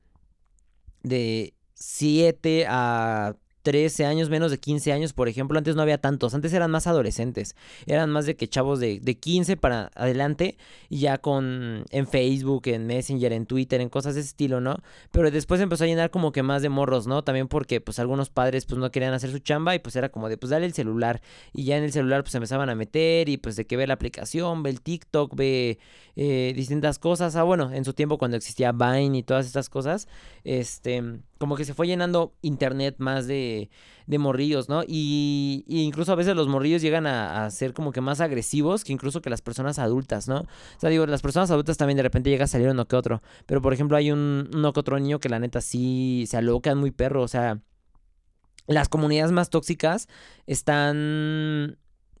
De 7 a 13 años, menos de 15 años, por ejemplo, antes no había tantos, antes eran más adolescentes, eran más de que chavos de, de 15 para adelante, y ya con en Facebook, en Messenger, en Twitter, en cosas de ese estilo, ¿no? Pero después empezó a llenar como que más de morros, ¿no? También porque pues algunos padres pues no querían hacer su chamba y pues era como de pues dale el celular, y ya en el celular pues empezaban a meter y pues de que ve la aplicación, ve el TikTok, ve eh, distintas cosas, ah bueno, en su tiempo cuando existía Vine y todas estas cosas, este como que se fue llenando internet más de, morrillos, ¿no? Y, incluso a veces los morrillos llegan a, ser como que más agresivos que incluso que las personas adultas, ¿no? O sea, digo, las personas adultas también de repente llega a salir uno que otro, pero por ejemplo hay un, uno que otro niño que la neta sí se alocan muy perro, o sea, las comunidades más tóxicas están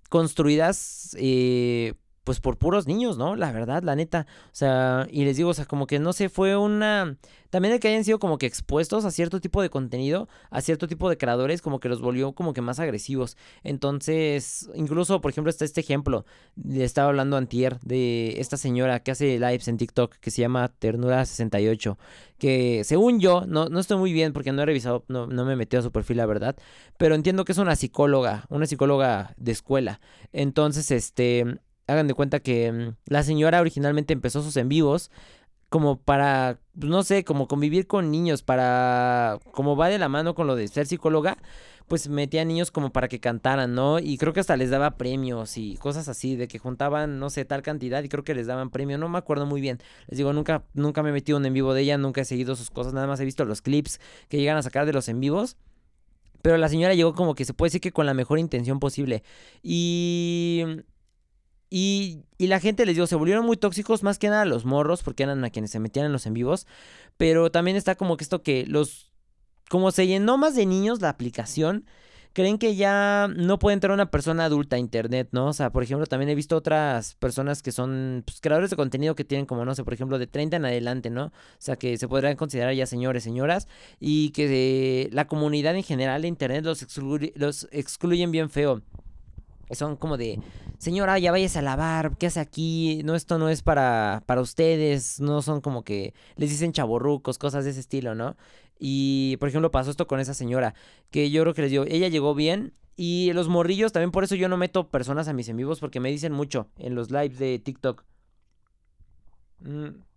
construidas eh, pues por puros niños, ¿no? La verdad, la neta. O sea, y les digo, o sea, como que no sé, fue una... También de que hayan sido como que expuestos a cierto tipo de contenido, a cierto tipo de creadores, como que los volvió como que más agresivos. Entonces, incluso, por ejemplo, está este ejemplo. Le estaba hablando antier de esta señora que hace lives en TikTok, que se llama Ternura68. Que según yo, no, no estoy muy bien porque no he revisado, no, no me metido a su perfil, la verdad. Pero entiendo que es una psicóloga, una psicóloga de escuela. Entonces, este hagan de cuenta que mm, la señora originalmente empezó sus en vivos como para, pues, no sé, como convivir con niños, para, como va de la mano con lo de ser psicóloga, pues metía niños como para que cantaran, ¿no? Y creo que hasta les daba premios y cosas así, de que juntaban, no sé, tal cantidad y creo que les daban premio, no me acuerdo muy bien. Les digo, nunca, nunca me he metido en en vivo de ella, nunca he seguido sus cosas, nada más he visto los clips que llegan a sacar de los en vivos. Pero la señora llegó como que se puede decir que con la mejor intención posible. Y y, y, la gente, les digo, se volvieron muy tóxicos, más que nada los morros, porque eran a quienes se metían en los en vivos. Pero también está como que esto que los... Como se llenó más de niños la aplicación, creen que ya no puede entrar una persona adulta a internet, ¿no? O sea, por ejemplo, también he visto otras personas que son pues, creadores de contenido que tienen como, no sé, por ejemplo, de 30 en adelante, ¿no? O sea, que se podrían considerar ya señores, señoras, y que la comunidad en general de internet los, los excluyen bien feo son como de, señora, ya vayas a lavar, ¿qué hace aquí? No, esto no es para, para ustedes, no son como que les dicen chaborrucos, cosas de ese estilo, ¿no? Y, por ejemplo, pasó esto con esa señora, que yo creo que les digo, ella llegó bien y los morrillos, también por eso yo no meto personas a mis en vivos, porque me dicen mucho en los lives de TikTok. Mm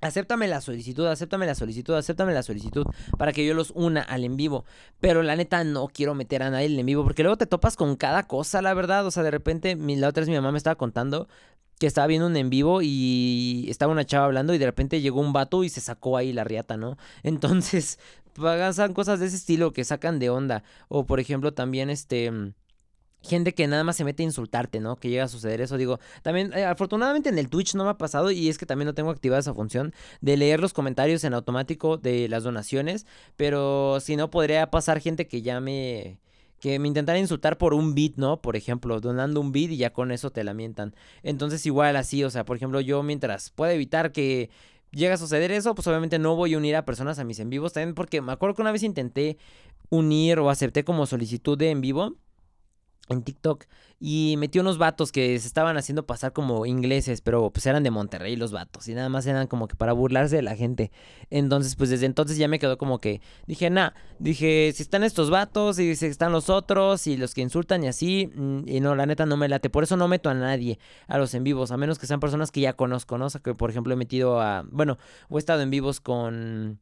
acéptame la solicitud, acéptame la solicitud, acéptame la solicitud para que yo los una al en vivo. Pero la neta no quiero meter a nadie en vivo porque luego te topas con cada cosa, la verdad. O sea, de repente, la otra vez mi mamá me estaba contando que estaba viendo un en vivo y estaba una chava hablando y de repente llegó un vato y se sacó ahí la riata, ¿no? Entonces, pasan cosas de ese estilo que sacan de onda. O por ejemplo, también este gente que nada más se mete a insultarte, ¿no? Que llega a suceder eso. Digo, también, eh, afortunadamente en el Twitch no me ha pasado y es que también no tengo activada esa función de leer los comentarios en automático de las donaciones, pero si no, podría pasar gente que ya me... Que me intentara insultar por un bit, ¿no? Por ejemplo, donando un bit y ya con eso te lamentan. Entonces igual así, o sea, por ejemplo, yo mientras pueda evitar que llega a suceder eso, pues obviamente no voy a unir a personas a mis en vivos. También porque me acuerdo que una vez intenté unir o acepté como solicitud de en vivo en TikTok y metió unos vatos que se estaban haciendo pasar como ingleses, pero pues eran de Monterrey los vatos y nada más eran como que para burlarse de la gente. Entonces, pues desde entonces ya me quedó como que dije, nah, dije, si están estos vatos y si están los otros y los que insultan y así, mm, y no, la neta no me late. Por eso no meto a nadie a los en vivos, a menos que sean personas que ya conozco, ¿no? O sea, que por ejemplo he metido a, bueno, he estado en vivos con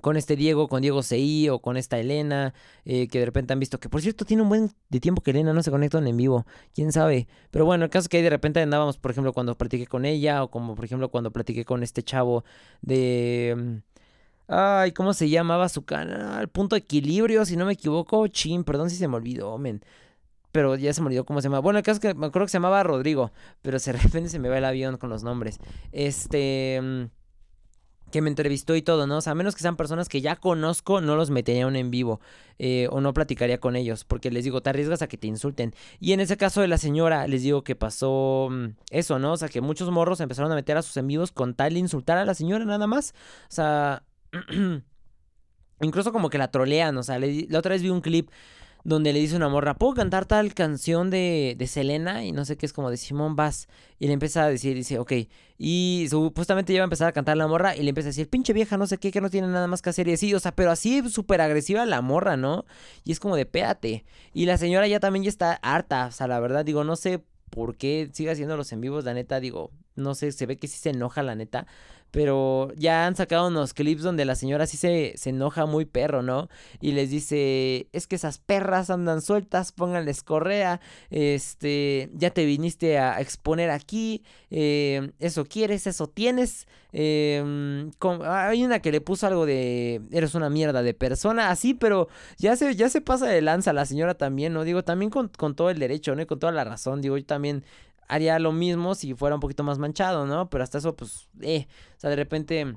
con este Diego, con Diego CI o con esta Elena, eh, que de repente han visto que, por cierto, tiene un buen de tiempo que Elena no se conectan en vivo, quién sabe. Pero bueno, el caso es que de repente andábamos, por ejemplo, cuando platiqué con ella o como, por ejemplo, cuando platiqué con este chavo de... Mm, ay, ¿cómo se llamaba su canal? Punto equilibrio, si no me equivoco. Chin, perdón si se me olvidó, men. Pero ya se me olvidó cómo se llama. Bueno, el caso es que me acuerdo que se llamaba Rodrigo. Pero de repente se me va el avión con los nombres. Este. Que me entrevistó y todo, ¿no? O sea, a menos que sean personas que ya conozco, no los metería en vivo eh, o no platicaría con ellos, porque les digo, te arriesgas a que te insulten. Y en ese caso de la señora, les digo que pasó mm, eso, ¿no? O sea, que muchos morros empezaron a meter a sus en vivos con tal de insultar a la señora nada más. O sea, incluso como que la trolean, o sea, la otra vez vi un clip donde le dice una morra, ¿puedo cantar tal canción de, de Selena? Y no sé qué es como de Simón Bass. Y le empieza a decir, dice, ok. Y supuestamente iba a empezar a cantar la morra y le empieza a decir, pinche vieja, no sé qué, que no tiene nada más que hacer. Y así, o sea, pero así súper agresiva la morra, ¿no? Y es como de, péate. Y la señora ya también ya está harta, o sea, la verdad, digo, no sé por qué sigue haciendo los en vivos, la neta, digo, no sé, se ve que sí se enoja, la neta. Pero ya han sacado unos clips donde la señora sí se, se enoja muy perro, ¿no? Y les dice, es que esas perras andan sueltas, pónganles correa, este, ya te viniste a exponer aquí, eh, eso quieres, eso tienes. Em, hay una que le puso algo de, eres una mierda de persona, así, pero ya se, ya se pasa de lanza la señora también, ¿no? Digo, también con, con todo el derecho, ¿no? con toda la razón, digo, yo también haría lo mismo si fuera un poquito más manchado, ¿no? Pero hasta eso, pues, eh, o sea, de repente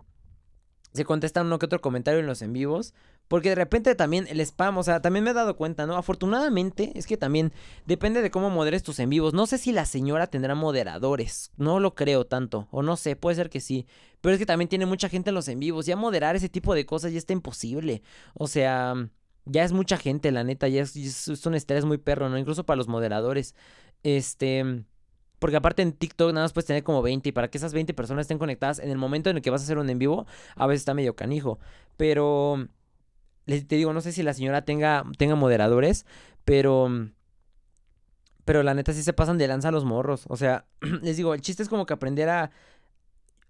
se contestan uno que otro comentario en los en vivos. Porque de repente también el spam, o sea, también me he dado cuenta, ¿no? Afortunadamente es que también depende de cómo moderes tus en vivos. No sé si la señora tendrá moderadores, no lo creo tanto, o no sé, puede ser que sí. Pero es que también tiene mucha gente en los en vivos. Ya moderar ese tipo de cosas ya está imposible. O sea, ya es mucha gente, la neta, ya es, es un estrés muy perro, ¿no? Incluso para los moderadores. Este... Porque aparte en TikTok nada más puedes tener como 20 y para que esas 20 personas estén conectadas en el momento en el que vas a hacer un en vivo, a veces está medio canijo. Pero les, te digo, no sé si la señora tenga, tenga moderadores, pero pero la neta sí se pasan de lanza los morros. O sea, les digo, el chiste es como que aprender a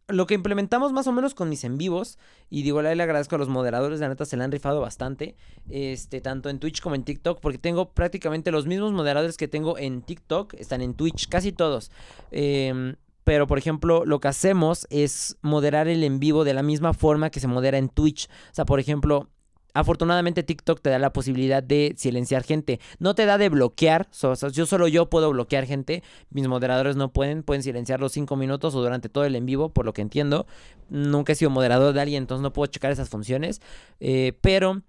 lo que implementamos más o menos con mis en vivos, y digo, le agradezco a los moderadores, la neta se le han rifado bastante, este, tanto en Twitch como en TikTok, porque tengo prácticamente los mismos moderadores que tengo en TikTok, están en Twitch, casi todos. Em, pero, por ejemplo, lo que hacemos es moderar el en vivo de la misma forma que se modera en Twitch. O sea, por ejemplo, Afortunadamente TikTok te da la posibilidad de silenciar gente. No te da de bloquear. yo solo yo puedo bloquear gente. Mis moderadores no pueden. Pueden silenciarlo cinco minutos o durante todo el en vivo, por lo que entiendo. Nunca he sido moderador de alguien, entonces no puedo checar esas funciones. Eh, pero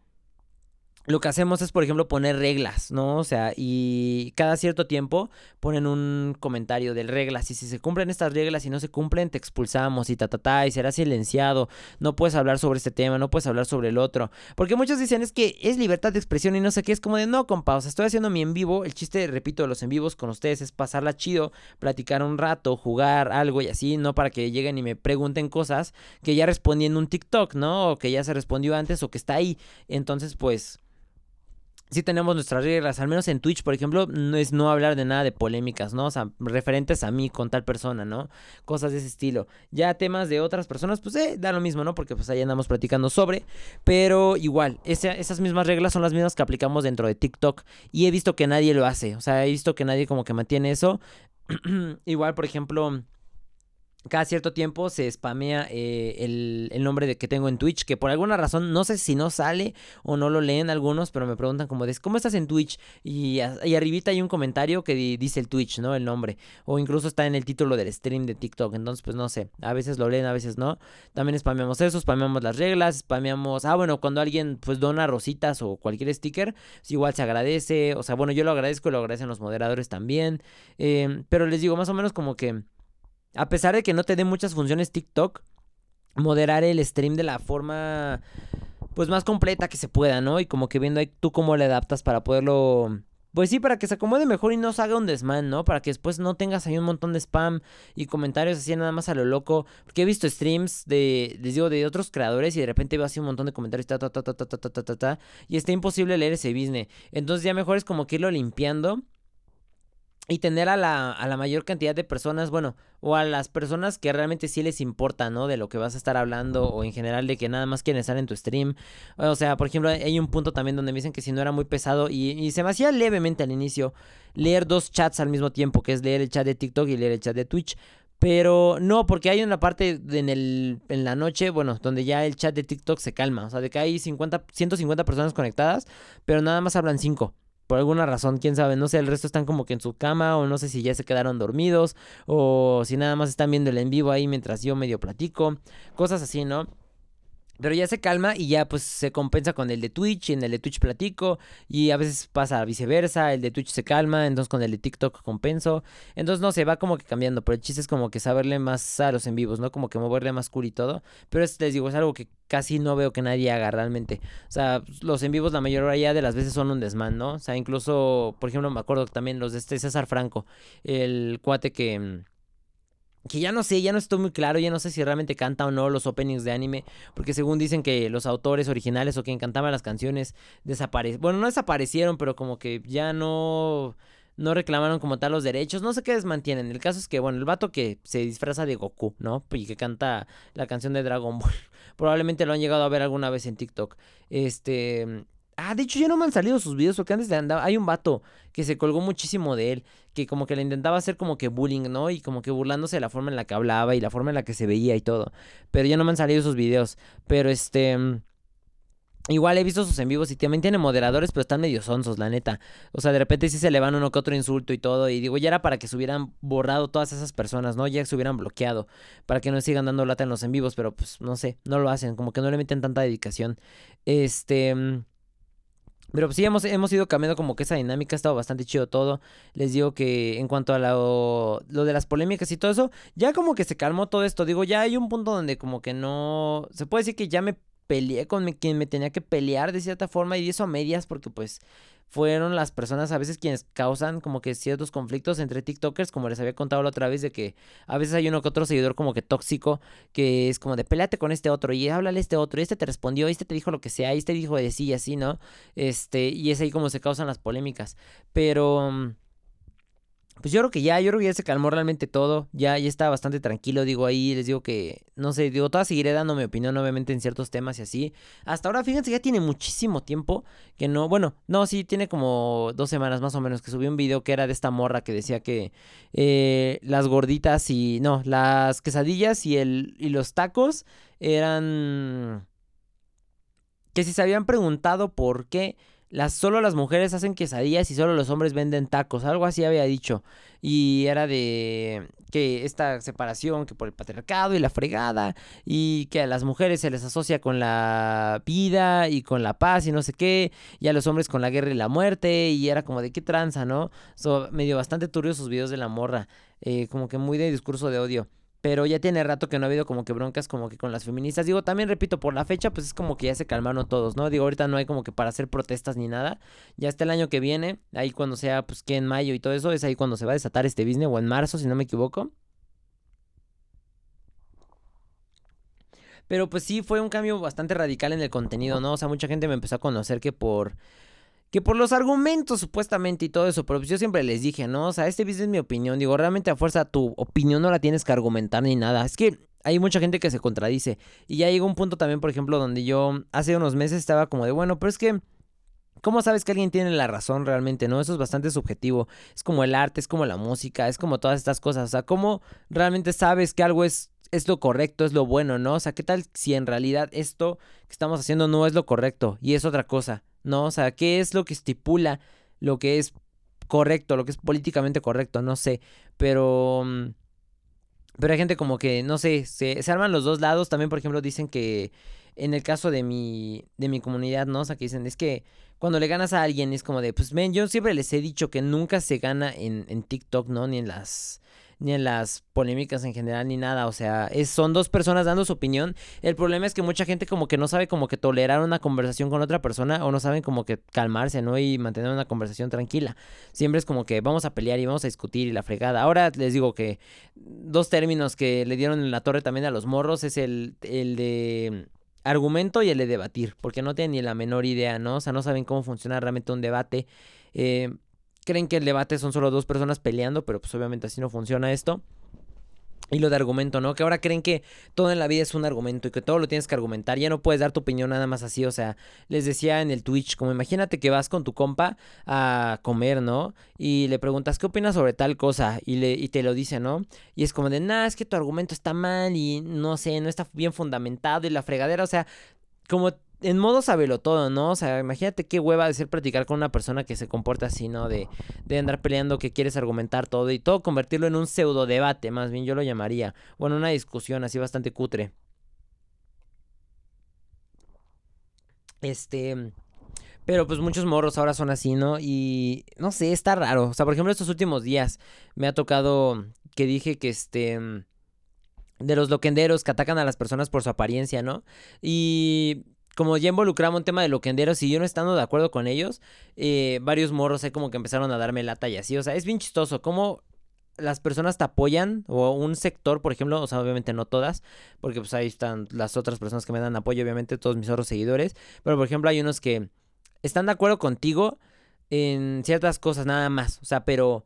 lo que hacemos es, por ejemplo, poner reglas, ¿no? O sea, y cada cierto tiempo ponen un comentario de reglas. Y si se cumplen estas reglas y no se cumplen, te expulsamos y ta, ta, ta, y será silenciado. No puedes hablar sobre este tema, no puedes hablar sobre el otro. Porque muchos dicen es que es libertad de expresión y no sé qué. Es como de no, compa. O sea, estoy haciendo mi en vivo. El chiste, repito, de los en vivos con ustedes es pasarla chido, platicar un rato, jugar algo y así, no para que lleguen y me pregunten cosas que ya respondí en un TikTok, ¿no? O que ya se respondió antes o que está ahí. Entonces, pues sí tenemos nuestras reglas, al menos en Twitch, por ejemplo, no es no hablar de nada de polémicas, ¿no? O sea, referentes a mí con tal persona, ¿no? Cosas de ese estilo. Ya temas de otras personas, pues eh, da lo mismo, ¿no? Porque pues ahí andamos platicando sobre, pero igual, esas mismas reglas son las mismas que aplicamos dentro de TikTok y he visto que nadie lo hace, o sea, he visto que nadie como que mantiene eso. igual, por ejemplo cada cierto tiempo se spamea eh, el, nombre de que tengo en Twitch, que por alguna razón, no sé si no sale o no lo leen algunos, pero me preguntan como, ¿cómo estás en Twitch? Y, y arribita hay un comentario que dice el Twitch, ¿no? El nombre. O incluso está en el título del stream de TikTok. Entonces, pues no sé, a veces lo leen, a veces no. También spameamos eso, spameamos las reglas, spameamos, ah, bueno, cuando alguien pues dona rositas o cualquier sticker, pues, igual se agradece. O sea, bueno, yo lo agradezco y lo agradecen los moderadores también. Em, pero les digo, más o menos como que a pesar de que no te dé muchas funciones TikTok, moderar el stream de la forma pues más completa que se pueda, ¿no? Y como que viendo ahí tú cómo le adaptas para poderlo pues sí, para que se acomode mejor y no se haga un desmán, ¿no? Para que después no tengas ahí un montón de spam y comentarios así nada más a lo loco. Porque he visto streams de, les digo, de otros creadores y de repente veo así un montón de comentarios, ta, ta, ta, ta, ta, ta, ta, ta, y está imposible leer ese business. Entonces ya mejor es como que irlo limpiando y tener a la, a la mayor cantidad de personas, bueno, o a las personas que realmente sí les importa, ¿no? De lo que vas a estar hablando o en general de que nada más quieren estar en tu stream. O sea, por ejemplo, hay un punto también donde me dicen que si no era muy pesado y, y se me hacía levemente al inicio leer dos chats al mismo tiempo, que es leer el chat de TikTok y leer el chat de Twitch. Pero no, porque hay una parte en, el, en la noche, bueno, donde ya el chat de TikTok se calma. O sea, de que hay 50, 150 personas conectadas, pero nada más hablan 5. Por alguna razón, quién sabe, no sé, el resto están como que en su cama o no sé si ya se quedaron dormidos o si nada más están viendo el en vivo ahí mientras yo medio platico, cosas así, ¿no? Pero ya se calma y ya pues se compensa con el de Twitch y en el de Twitch platico y a veces pasa viceversa, el de Twitch se calma, entonces con el de TikTok compenso. Entonces no se va como que cambiando, pero el chiste es como que saberle más a los en vivos, ¿no? Como que moverle más cool y todo. Pero es, les digo, es algo que casi no veo que nadie haga realmente. O sea, los en vivos la mayoría de las veces son un desmán, ¿no? O sea, incluso, por ejemplo, me acuerdo también los de este César Franco, el cuate que mm, que ya no sé, ya no estoy muy claro, ya no sé si realmente canta o no los openings de anime, porque según dicen que los autores originales o quien cantaba las canciones desaparecieron, bueno, no desaparecieron, pero como que ya no no reclamaron como tal los derechos, no sé qué desmantienen. El caso es que, bueno, el vato que se disfraza de Goku, ¿no? Y que canta la canción de Dragon Ball, probablemente lo han llegado a ver alguna vez en TikTok. Este, Ah, de hecho ya no me han salido sus videos porque antes de andaba, hay un vato que se colgó muchísimo de él, que como que le intentaba hacer como que bullying, ¿no? Y como que burlándose de la forma en la que hablaba y la forma en la que se veía y todo. Pero ya no me han salido sus videos. Pero este... Igual he visto sus en vivos y también tiene moderadores, pero están medio sonsos, la neta. O sea, de repente sí se le van uno que otro insulto y todo. Y digo, ya era para que se hubieran borrado todas esas personas, ¿no? Ya se hubieran bloqueado. Para que no sigan dando lata en los en vivos. Pero pues no sé, no lo hacen. Como que no le meten tanta dedicación. Este. Pero sí, hemos, hemos ido cambiando como que esa dinámica, ha estado bastante chido todo. Les digo que en cuanto a lo, lo de las polémicas y todo eso, ya como que se calmó todo esto. Digo, ya hay un punto donde como que no... Se puede decir que ya me peleé con quien me tenía que pelear de cierta forma y eso a medias porque pues fueron las personas a veces quienes causan como que ciertos conflictos entre TikTokers, como les había contado la otra vez, de que a veces hay uno que otro seguidor como que tóxico, que es como de peleate con este otro y háblale a este otro, y este te respondió, y este te dijo lo que sea, y este dijo de sí y así, ¿no? Este, y es ahí como se causan las polémicas. Pero... Pues yo creo que ya, yo creo que ya se calmó realmente todo, ya, ya está bastante tranquilo, digo ahí, les digo que, no sé, digo, toda seguiré dando mi opinión obviamente en ciertos temas y así. Hasta ahora, fíjense, ya tiene muchísimo tiempo que no, bueno, no, sí, tiene como dos semanas más o menos que subí un video que era de esta morra que decía que eh, las gorditas y, no, las quesadillas y, el, y los tacos eran... Que si se habían preguntado por qué las, solo las mujeres hacen quesadillas y solo los hombres venden tacos, algo así había dicho. Y era de que esta separación, que por el patriarcado y la fregada, y que a las mujeres se les asocia con la vida y con la paz y no sé qué, y a los hombres con la guerra y la muerte, y era como de qué tranza, ¿no? So, medio bastante turbio sus videos de la morra, eh, como que muy de discurso de odio pero ya tiene rato que no ha habido como que broncas como que con las feministas. Digo, también repito, por la fecha, pues es como que ya se calmaron todos, ¿no? Digo, ahorita no hay como que para hacer protestas ni nada. Ya está el año que viene, ahí cuando sea, pues que en mayo y todo eso, es ahí cuando se va a desatar este business, o en marzo, si no me equivoco. Pero pues sí, fue un cambio bastante radical en el contenido, ¿no? O sea, mucha gente me empezó a conocer que por que por los argumentos supuestamente y todo eso, pero pues yo siempre les dije, ¿no? O sea, este es mi opinión, digo, realmente a fuerza tu opinión no la tienes que argumentar ni nada, es que hay mucha gente que se contradice y ya llegó un punto también, por ejemplo, donde yo hace unos meses estaba como de, bueno, pero es que... ¿Cómo sabes que alguien tiene la razón realmente? ¿No? Eso es bastante subjetivo. Es como el arte, es como la música, es como todas estas cosas. O sea, ¿cómo realmente sabes que algo es, es lo correcto, es lo bueno, ¿no? O sea, ¿qué tal si en realidad esto que estamos haciendo no es lo correcto y es otra cosa? ¿No? O sea, ¿qué es lo que estipula lo que es correcto, lo que es políticamente correcto? No sé, pero... Mm, pero hay gente como que, no sé, se, arman los dos lados. También, por ejemplo, dicen que en el caso de mi, de mi comunidad, ¿no? O sea, que dicen, es que cuando le ganas a alguien es como de, pues, ven, yo siempre les he dicho que nunca se gana en, en TikTok, ¿no? Ni en las ni en las polémicas en general, ni nada. O sea, es, son dos personas dando su opinión. El problema es que mucha gente como que no sabe como que tolerar una conversación con otra persona o no saben como que calmarse, ¿no? Y mantener una conversación tranquila. Siempre es como que vamos a pelear y vamos a discutir y la fregada. Ahora les digo que dos términos que le dieron en la torre también a los morros es el, el de argumento y el de debatir, porque no tienen ni la menor idea, ¿no? O sea, no saben cómo funciona realmente un debate. Eh, creen que el debate son solo dos personas peleando, pero pues obviamente así no funciona esto. Y lo de argumento, ¿no? Que ahora creen que todo en la vida es un argumento y que todo lo tienes que argumentar. Ya no puedes dar tu opinión nada más así. O sea, les decía en el Twitch, como imagínate que vas con tu compa a comer, ¿no? Y le preguntas, ¿qué opinas sobre tal cosa? Y, le, y te lo dice, ¿no? Y es como de, nada, es que tu argumento está mal y no sé, no está bien fundamentado y la fregadera. O sea, como en modo sabelo todo, ¿no? O sea, imagínate qué hueva de ser practicar con una persona que se comporta así, ¿no? De, de andar peleando, que quieres argumentar todo y todo convertirlo en un pseudo debate, más bien yo lo llamaría. Bueno, una discusión así bastante cutre. Este. Pero pues muchos morros ahora son así, ¿no? Y no sé, está raro. O sea, por ejemplo, estos últimos días me ha tocado que dije que este de los loquenderos que atacan a las personas por su apariencia, ¿no? Y como ya involucramos un tema de loquenderos y yo no estando de acuerdo con ellos, eh, varios morros ahí como que empezaron a darme lata y así. O sea, es bien chistoso cómo las personas te apoyan o un sector, por ejemplo, o sea, obviamente no todas, porque pues ahí están las otras personas que me dan apoyo, obviamente todos mis otros seguidores, pero por ejemplo hay unos que están de acuerdo contigo en ciertas cosas nada más, o sea, pero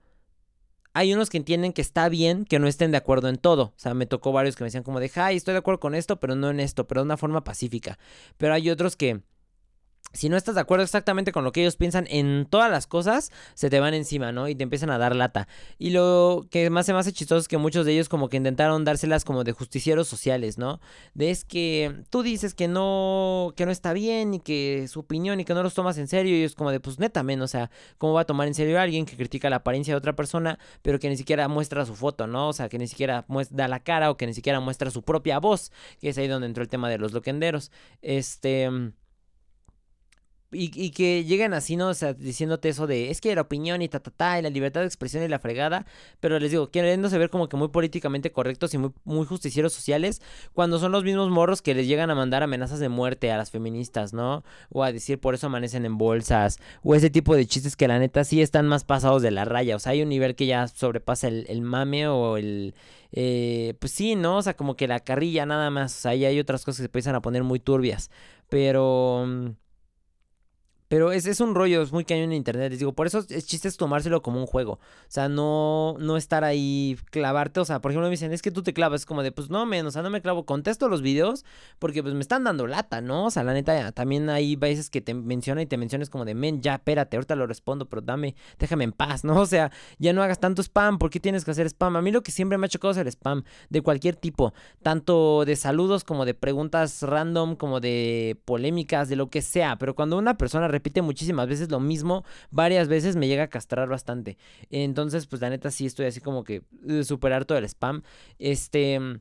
hay unos que entienden que está bien que no estén de acuerdo en todo. O sea, me tocó varios que me decían como de, estoy de acuerdo con esto, pero no en esto, pero de una forma pacífica. Pero hay otros que si no estás de acuerdo exactamente con lo que ellos piensan en todas las cosas, se te van encima, ¿no? Y te empiezan a dar lata. Y lo que más se me hace chistoso es que muchos de ellos como que intentaron dárselas como de justicieros sociales, ¿no? De es que tú dices que no, que no está bien y que su opinión y que no los tomas en serio y es como de, pues neta, men, o sea, ¿cómo va a tomar en serio a alguien que critica la apariencia de otra persona, pero que ni siquiera muestra su foto, ¿no? O sea, que ni siquiera da la cara o que ni siquiera muestra su propia voz, que es ahí donde entró el tema de los loquenderos. Este... Y, y, que lleguen así, ¿no? O sea, diciéndote eso de, es que la opinión y ta, ta, ta, y la libertad de expresión y la fregada, pero les digo, queriéndose ver como que muy políticamente correctos y muy, justicieros sociales, cuando son los mismos morros que les llegan a mandar amenazas de muerte a las feministas, ¿no? O a decir, por eso amanecen en bolsas, o ese tipo de chistes que la neta sí están más pasados de la raya, o sea, hay un nivel que ya sobrepasa el, el mame o el... Eh, pues sí, ¿no? O sea, como que la carrilla nada más, o sea, ahí hay otras cosas que se empiezan a poner muy turbias, pero... Pero es, es un rollo, es muy cañón en internet. Les digo, por eso es chiste es tomárselo como un juego. O sea, no, no estar ahí, clavarte. O sea, por ejemplo, me dicen, es que tú te clavas. Es como de, pues no, men, o sea, no me clavo. Contesto los videos porque pues me están dando lata, ¿no? O sea, la neta, también hay veces que te menciona y te mencionas como de, men, ya, espérate, ahorita lo respondo, pero dame, déjame en paz, ¿no? O sea, ya no hagas tanto spam. ¿Por qué tienes que hacer spam? A mí lo que siempre me ha chocado es el spam de cualquier tipo. Tanto de saludos como de preguntas random, como de polémicas, de lo que sea. Pero cuando una persona repite muchísimas veces lo mismo, varias veces me llega a castrar bastante. Entonces, pues la neta sí estoy así como que uh, superar todo el spam. Este...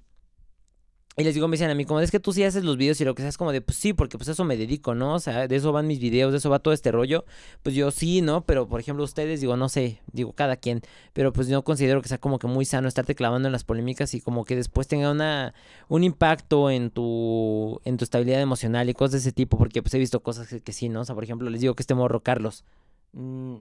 Y les digo, me dicen a mí, como es que tú sí haces los videos y lo que sea es como de, pues sí, porque pues eso me dedico, ¿no? O sea, de eso van mis videos, de eso va todo este rollo. Pues yo sí, ¿no? Pero por ejemplo, ustedes, digo, no sé, digo, cada quien. Pero pues no considero que sea como que muy sano estarte clavando en las polémicas y como que después tenga una, un impacto en tu, en tu estabilidad emocional y cosas de ese tipo. Porque pues he visto cosas que, sí, ¿no? O sea, por ejemplo, les digo que este morro Carlos. Mmm,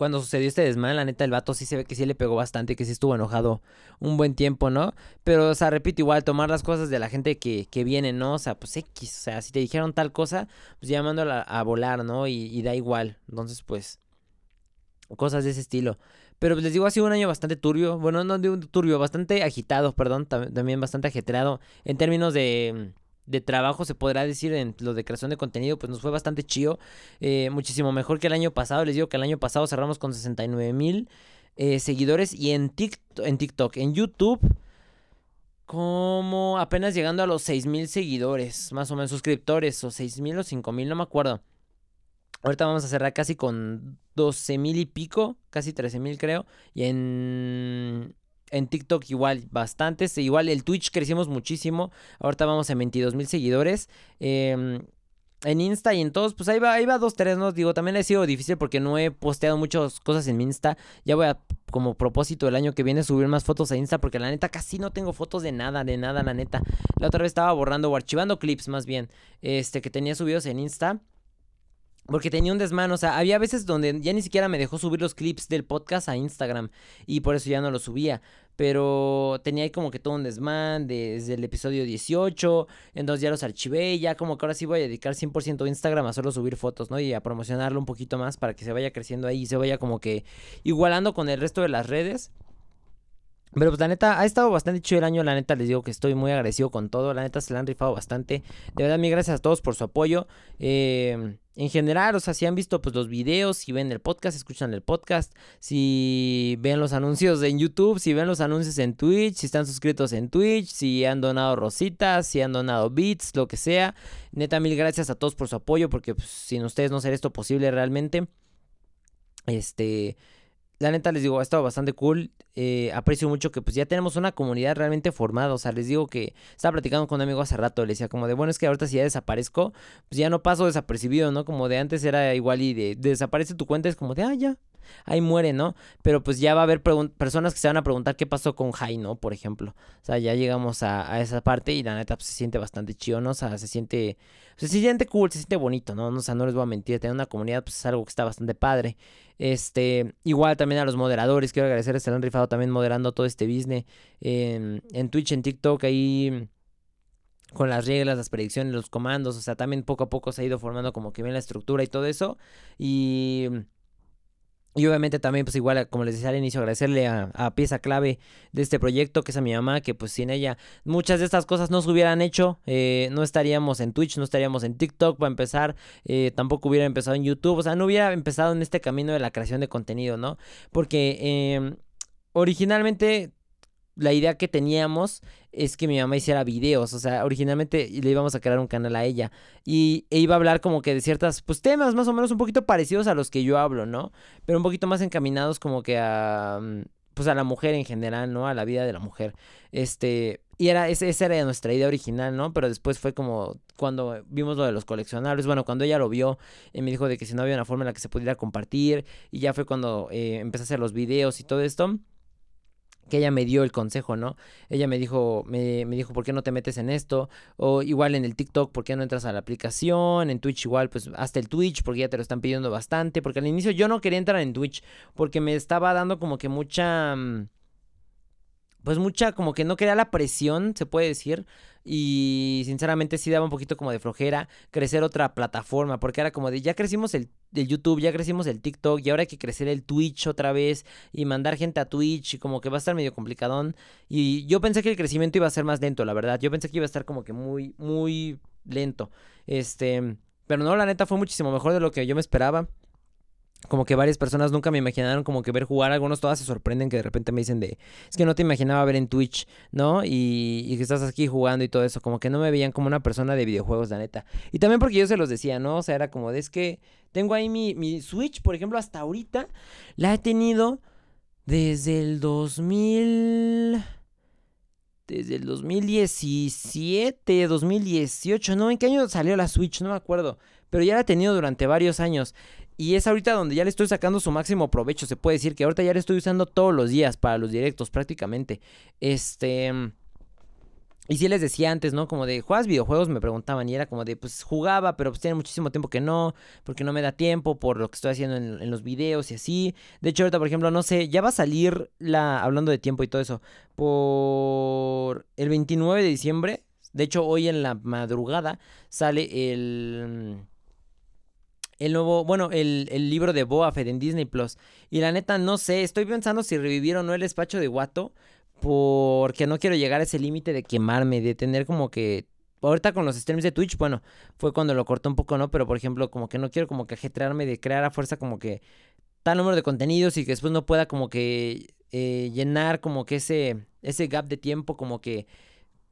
cuando sucedió este desmán, la neta, el vato sí se ve que sí le pegó bastante, que sí estuvo enojado un buen tiempo, ¿no? Pero, o sea, repito, igual, tomar las cosas de la gente que, que viene, ¿no? O sea, pues X, o sea, si te dijeron tal cosa, pues llamándola a volar, ¿no? Y, da igual. Entonces, pues, cosas de ese estilo. Pero pues, les digo, ha sido un año bastante turbio. Bueno, no un turbio, bastante agitado, perdón. También bastante ajetreado en términos de de trabajo, se podrá decir, en lo de creación de contenido, pues nos fue bastante chido. Eh, muchísimo mejor que el año pasado. Les digo que el año pasado cerramos con 69 mil eh, seguidores y en TikTok, en TikTok, en YouTube, como apenas llegando a los 6 mil seguidores, más o menos suscriptores, o 6 mil o 5 mil, no me acuerdo. Ahorita vamos a cerrar casi con 12 mil y pico, casi 13 mil creo. Y en en TikTok igual bastantes. Igual el Twitch crecimos muchísimo. Ahorita vamos a 22 mil seguidores. Em, en Insta y en todos, pues ahí va, ahí va dos, tres, ¿no? Digo, también ha sido difícil porque no he posteado muchas cosas en mi Insta. Ya voy a, como propósito el año que viene, subir más fotos a Insta porque la neta casi no tengo fotos de nada, de nada, la neta. La otra vez estaba borrando o archivando clips más bien, este, que tenía subidos en Insta. Porque tenía un desmano, o sea, había veces donde ya ni siquiera me dejó subir los clips del podcast a Instagram y por eso ya no los subía. pero tenía ahí como que todo un desmán desde el episodio 18, entonces ya los archivé y ya como que ahora sí voy a dedicar 100% a Instagram a solo subir fotos, ¿no? Y a promocionarlo un poquito más para que se vaya creciendo ahí y se vaya como que igualando con el resto de las redes. Pero pues la neta, ha estado bastante chido el año, la neta les digo que estoy muy agradecido con todo, la neta se la han rifado bastante. De verdad, mil gracias a todos por su apoyo. Eh, en general, o sea, si han visto pues los videos, si ven el podcast, escuchan el podcast, si ven los anuncios en YouTube, si ven los anuncios en Twitch, si están suscritos en Twitch, si han donado rositas, si han donado bits, lo que sea. Neta, mil gracias a todos por su apoyo, porque pues, sin ustedes no sería esto posible realmente. Este la neta les digo, ha estado bastante cool. Eh, aprecio mucho que pues ya tenemos una comunidad realmente formada. O sea, les digo que estaba platicando con un amigo hace rato. Le decía como de, bueno, es que ahorita si ya desaparezco, pues ya no paso desapercibido, ¿no? Como de antes era igual y de, desaparece tu cuenta, es como de, ah, ya, ahí muere, ¿no? Pero pues ya va a haber personas que se van a preguntar qué pasó con Jai, ¿no? Por ejemplo. O sea, ya llegamos a, esa parte y la neta pues, se siente bastante chido, ¿no? O sea, se siente, se siente cool, se siente bonito, ¿no? O sea, no les voy a mentir, tener una comunidad pues es algo que está bastante padre. Este, igual también a los moderadores, quiero agradecerles, se han rifado también moderando todo este business en, en Twitch, en TikTok, ahí con las reglas, las predicciones, los comandos, o sea, también poco a poco se ha ido formando como que bien la estructura y todo eso. Y y obviamente también, pues igual, como les decía al inicio, agradecerle a, pieza clave de este proyecto, que es a mi mamá, que pues sin ella muchas de estas cosas no se hubieran hecho, eh, no estaríamos en Twitch, no estaríamos en TikTok para empezar, eh, tampoco hubiera empezado en YouTube, o sea, no hubiera empezado en este camino de la creación de contenido, ¿no? Porque eh, originalmente la idea que teníamos es que mi mamá hiciera videos, o sea, originalmente le íbamos a crear un canal a ella y e iba a hablar como que de ciertas pues temas más o menos un poquito parecidos a los que yo hablo, ¿no? Pero un poquito más encaminados como que a mm, pues a la mujer en general, ¿no? A la vida de la mujer. Este, y era esa era nuestra idea original, ¿no? Pero después fue como cuando vimos lo de los coleccionables, bueno, cuando ella lo vio, y me dijo de que si no había una forma en la que se pudiera compartir y ya fue cuando eh, empecé a hacer los videos y todo esto que ella me dio el consejo, ¿no? Ella me dijo, me, me, dijo, ¿por qué no te metes en esto? O igual en el TikTok, ¿por qué no entras a la aplicación? En Twitch igual, pues hasta el Twitch, porque ya te lo están pidiendo bastante. Porque al inicio yo no quería entrar en Twitch, porque me estaba dando como que mucha... Mm, pues mucha, como que no quería la presión, se puede decir, y sinceramente sí daba un poquito como de flojera crecer otra plataforma, porque era como de ya crecimos el, YouTube, ya crecimos el TikTok y ahora hay que crecer el Twitch otra vez y mandar gente a Twitch y como que va a estar medio complicadón. Y yo pensé que el crecimiento iba a ser más lento, la verdad. Yo pensé que iba a estar como que muy, muy lento. Este, pero no, la neta fue muchísimo mejor de lo que yo me esperaba como que varias personas nunca me imaginaron como que ver jugar, algunos todas se sorprenden que de repente me dicen de, es que no te imaginaba ver en Twitch, ¿no? Y, y, que estás aquí jugando y todo eso, como que no me veían como una persona de videojuegos, la neta. Y también porque yo se los decía, ¿no? O sea, era como de, es que tengo ahí mi, mi Switch, por ejemplo, hasta ahorita la he tenido desde el 2000... Desde el 2017, 2018, ¿no? ¿En qué año salió la Switch? No me acuerdo. Pero ya la he tenido durante varios años. Y es ahorita donde ya le estoy sacando su máximo provecho. Se puede decir que ahorita ya le estoy usando todos los días para los directos prácticamente. Este... Y si les decía antes, ¿no? Como de, ¿juegas videojuegos? Me preguntaban y era como de, pues jugaba, pero pues tiene muchísimo tiempo que no, porque no me da tiempo por lo que estoy haciendo en, los videos y así. De hecho, ahorita, por ejemplo, no sé, ya va a salir la, hablando de tiempo y todo eso, por el 29 de diciembre. De hecho, hoy en la madrugada sale el el nuevo, bueno, el, libro de Boa Fett en Disney Plus. Y la neta, no sé, estoy pensando si revivir o no el despacho de Guato. Porque no quiero llegar a ese límite de quemarme, de tener como que. Ahorita con los streams de Twitch, bueno, fue cuando lo corté un poco, ¿no? Pero por ejemplo, como que no quiero como que ajetrearme de crear a fuerza como que tal número de contenidos y que después no pueda como que eh, llenar como que ese, ese gap de tiempo, como que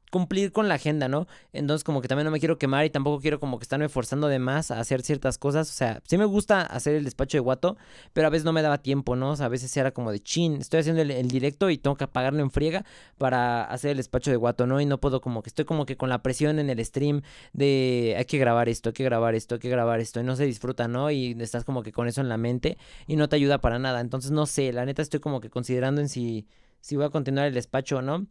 cumplir con la agenda, ¿no? Entonces como que también no me quiero quemar y tampoco quiero como que estarme forzando de más a hacer ciertas cosas. O sea, sí me gusta hacer el despacho de guato, pero a veces no me daba tiempo, ¿no? O sea, a veces era como de chin, estoy haciendo el, directo y tengo que apagarlo en friega para hacer el despacho de guato, ¿no? Y no puedo como que estoy como que con la presión en el stream de hay que grabar esto, hay que grabar esto, hay que grabar esto y no se disfruta, ¿no? Y estás como que con eso en la mente y no te ayuda para nada. Entonces no sé, la neta estoy como que considerando en si, si voy a continuar el despacho o no.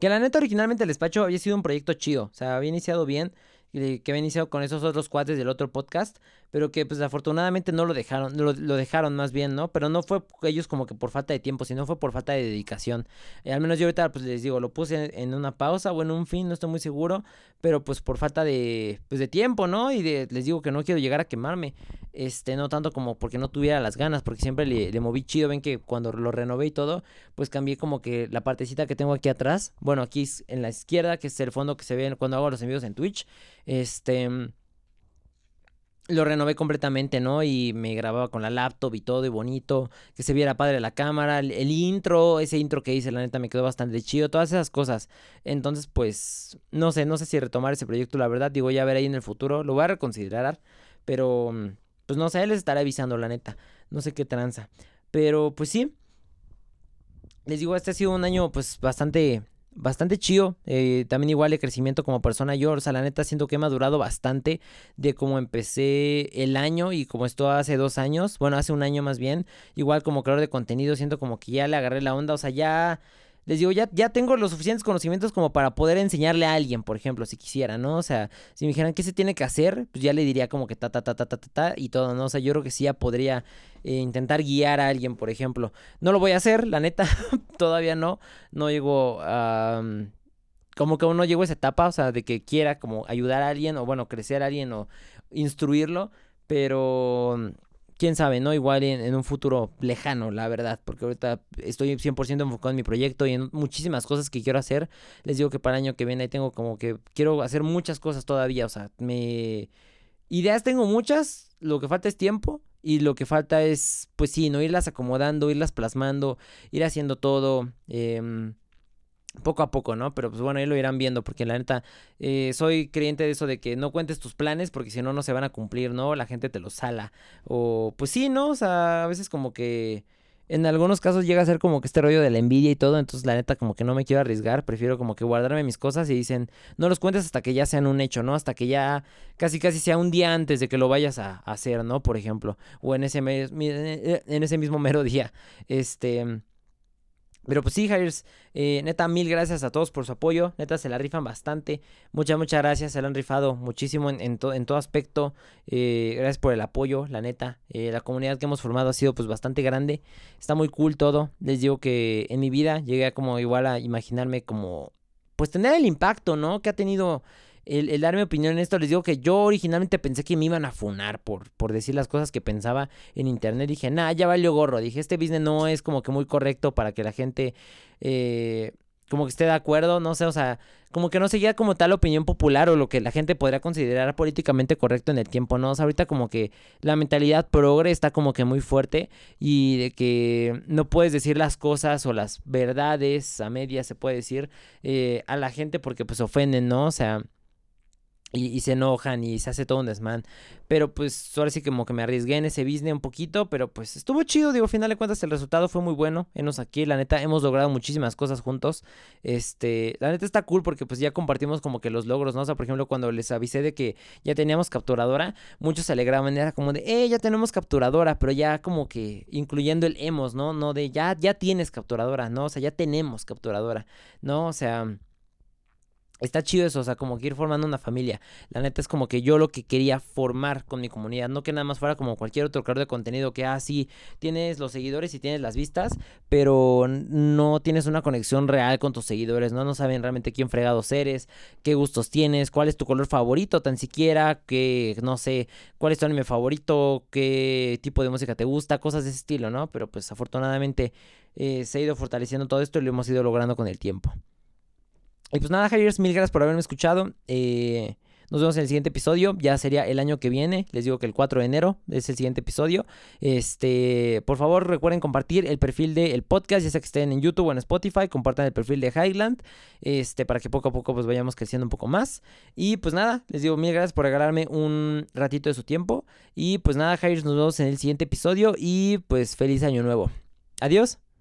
Que la neta, originalmente el despacho había sido un proyecto chido. O sea, había iniciado bien. Que había iniciado con esos otros cuates del otro podcast. Pero que pues afortunadamente no lo dejaron, lo, lo dejaron más bien, ¿no? Pero no fue ellos como que por falta de tiempo, sino fue por falta de dedicación. Eh, al menos yo ahorita pues les digo, lo puse en, una pausa o en un fin, no estoy muy seguro, pero pues por falta de, pues, de tiempo, ¿no? Y de, les digo que no quiero llegar a quemarme, este, no tanto como porque no tuviera las ganas, porque siempre le, le moví chido, ven que cuando lo renové y todo, pues cambié como que la partecita que tengo aquí atrás, bueno, aquí en la izquierda, que es el fondo que se ve cuando hago los envíos en Twitch, este lo renové completamente, ¿no? Y me grababa con la laptop y todo y bonito, que se viera padre la cámara, el, intro, ese intro que hice, la neta me quedó bastante chido, todas esas cosas. Entonces, pues, no sé, no sé si retomar ese proyecto, la verdad, digo, ya veré ahí en el futuro, lo voy a reconsiderar, pero, pues no sé, les estaré avisando, la neta, no sé qué tranza. Pero, pues sí, les digo, este ha sido un año, pues, bastante bastante chido. Eh, también igual de crecimiento como persona yo. O sea, la neta siento que he madurado bastante de cómo empecé el año y como esto hace dos años. Bueno, hace un año más bien. Igual como creador de contenido siento como que ya le agarré la onda. O sea, ya les digo, ya, ya tengo los suficientes conocimientos como para poder enseñarle a alguien, por ejemplo, si quisiera, ¿no? O sea, si me dijeran qué se tiene que hacer, pues ya le diría como que ta, ta, ta, ta, ta, ta, ta y todo, ¿no? O sea, yo creo que sí ya podría eh, intentar guiar a alguien, por ejemplo. No lo voy a hacer, la neta, todavía no. No llego a... como que aún no llego a esa etapa, o sea, de que quiera como ayudar a alguien, o bueno, crecer a alguien, o instruirlo, pero quién sabe, ¿no? Igual en, un futuro lejano, la verdad, porque ahorita estoy 100% enfocado en mi proyecto y en muchísimas cosas que quiero hacer. Les digo que para el año que viene tengo como que quiero hacer muchas cosas todavía, o sea, me... Ideas tengo muchas, lo que falta es tiempo y lo que falta es, pues sí, no irlas acomodando, irlas plasmando, ir haciendo todo. Eh, poco a poco, ¿no? Pero pues bueno, ahí lo irán viendo, porque la neta, eh, soy creyente de eso de que no cuentes tus planes, porque si no, no se van a cumplir, ¿no? La gente te los sala. O pues sí, ¿no? O sea, a veces como que en algunos casos llega a ser como que este rollo de la envidia y todo, entonces la neta como que no me quiero arriesgar, prefiero como que guardarme mis cosas y dicen, no los cuentes hasta que ya sean un hecho, ¿no? Hasta que ya casi casi sea un día antes de que lo vayas a, hacer, ¿no? Por ejemplo, o en ese, en ese mismo mero día, este... Pero pues sí, Hires, eh, neta, mil gracias a todos por su apoyo. Neta, se la rifan bastante. Muchas, muchas gracias. Se la han rifado muchísimo en, en, todo aspecto. Eh, gracias por el apoyo, la neta. Eh, la comunidad que hemos formado ha sido pues bastante grande. Está muy cool todo. Les digo que en mi vida llegué a como igual a imaginarme como... Pues tener el impacto, ¿no? Que ha tenido el, dar mi opinión en esto, les digo que yo originalmente pensé que me iban a funar por, por decir las cosas que pensaba en internet. Dije, nah, ya valió gorro. Dije, este business no es como que muy correcto para que la gente eh, como que esté de acuerdo, no sé, o sea, como que no seguía como tal opinión popular o lo que la gente podría considerar políticamente correcto en el tiempo, ¿no? O sea, ahorita como que la mentalidad progre está como que muy fuerte y de que no puedes decir las cosas o las verdades a medias, se puede decir, eh, a la gente porque pues ofenden, ¿no? O sea... Y, se enojan y se hace todo un desmán. Pero pues ahora sí como que me arriesgué en ese business un poquito, pero pues estuvo chido, digo, al final de cuentas el resultado fue muy bueno. Enos aquí, la neta, hemos logrado muchísimas cosas juntos. Este, la neta está cool porque pues ya compartimos como que los logros, ¿no? O sea, por ejemplo, cuando les avisé de que ya teníamos capturadora, muchos se alegraban, era como de, eh, ya tenemos capturadora, pero ya como que incluyendo el hemos, ¿no? No de, ya, ya tienes capturadora, ¿no? O sea, ya tenemos capturadora, ¿no? O sea... Está chido eso, o sea, como que ir formando una familia. La neta es como que yo lo que quería formar con mi comunidad, no que nada más fuera como cualquier otro creador de contenido que, ah, sí, tienes los seguidores y tienes las vistas, pero no tienes una conexión real con tus seguidores, ¿no? No saben realmente quién fregados eres, qué gustos tienes, cuál es tu color favorito, tan siquiera, que, no sé, cuál es tu anime favorito, qué tipo de música te gusta, cosas de ese estilo, ¿no? Pero pues afortunadamente eh, se ha ido fortaleciendo todo esto y lo hemos ido logrando con el tiempo. Y pues nada, Javier, mil gracias por haberme escuchado. Eh, nos vemos en el siguiente episodio. Ya sería el año que viene. Les digo que el 4 de enero es el siguiente episodio. Este, por favor, recuerden compartir el perfil del podcast, ya sea que estén en YouTube o en Spotify. Compartan el perfil de Highland. Este, para que poco a poco pues vayamos creciendo un poco más. Y pues nada, les digo mil gracias por regalarme un ratito de su tiempo. Y pues nada, Javier, nos vemos en el siguiente episodio. Y pues feliz año nuevo. Adiós.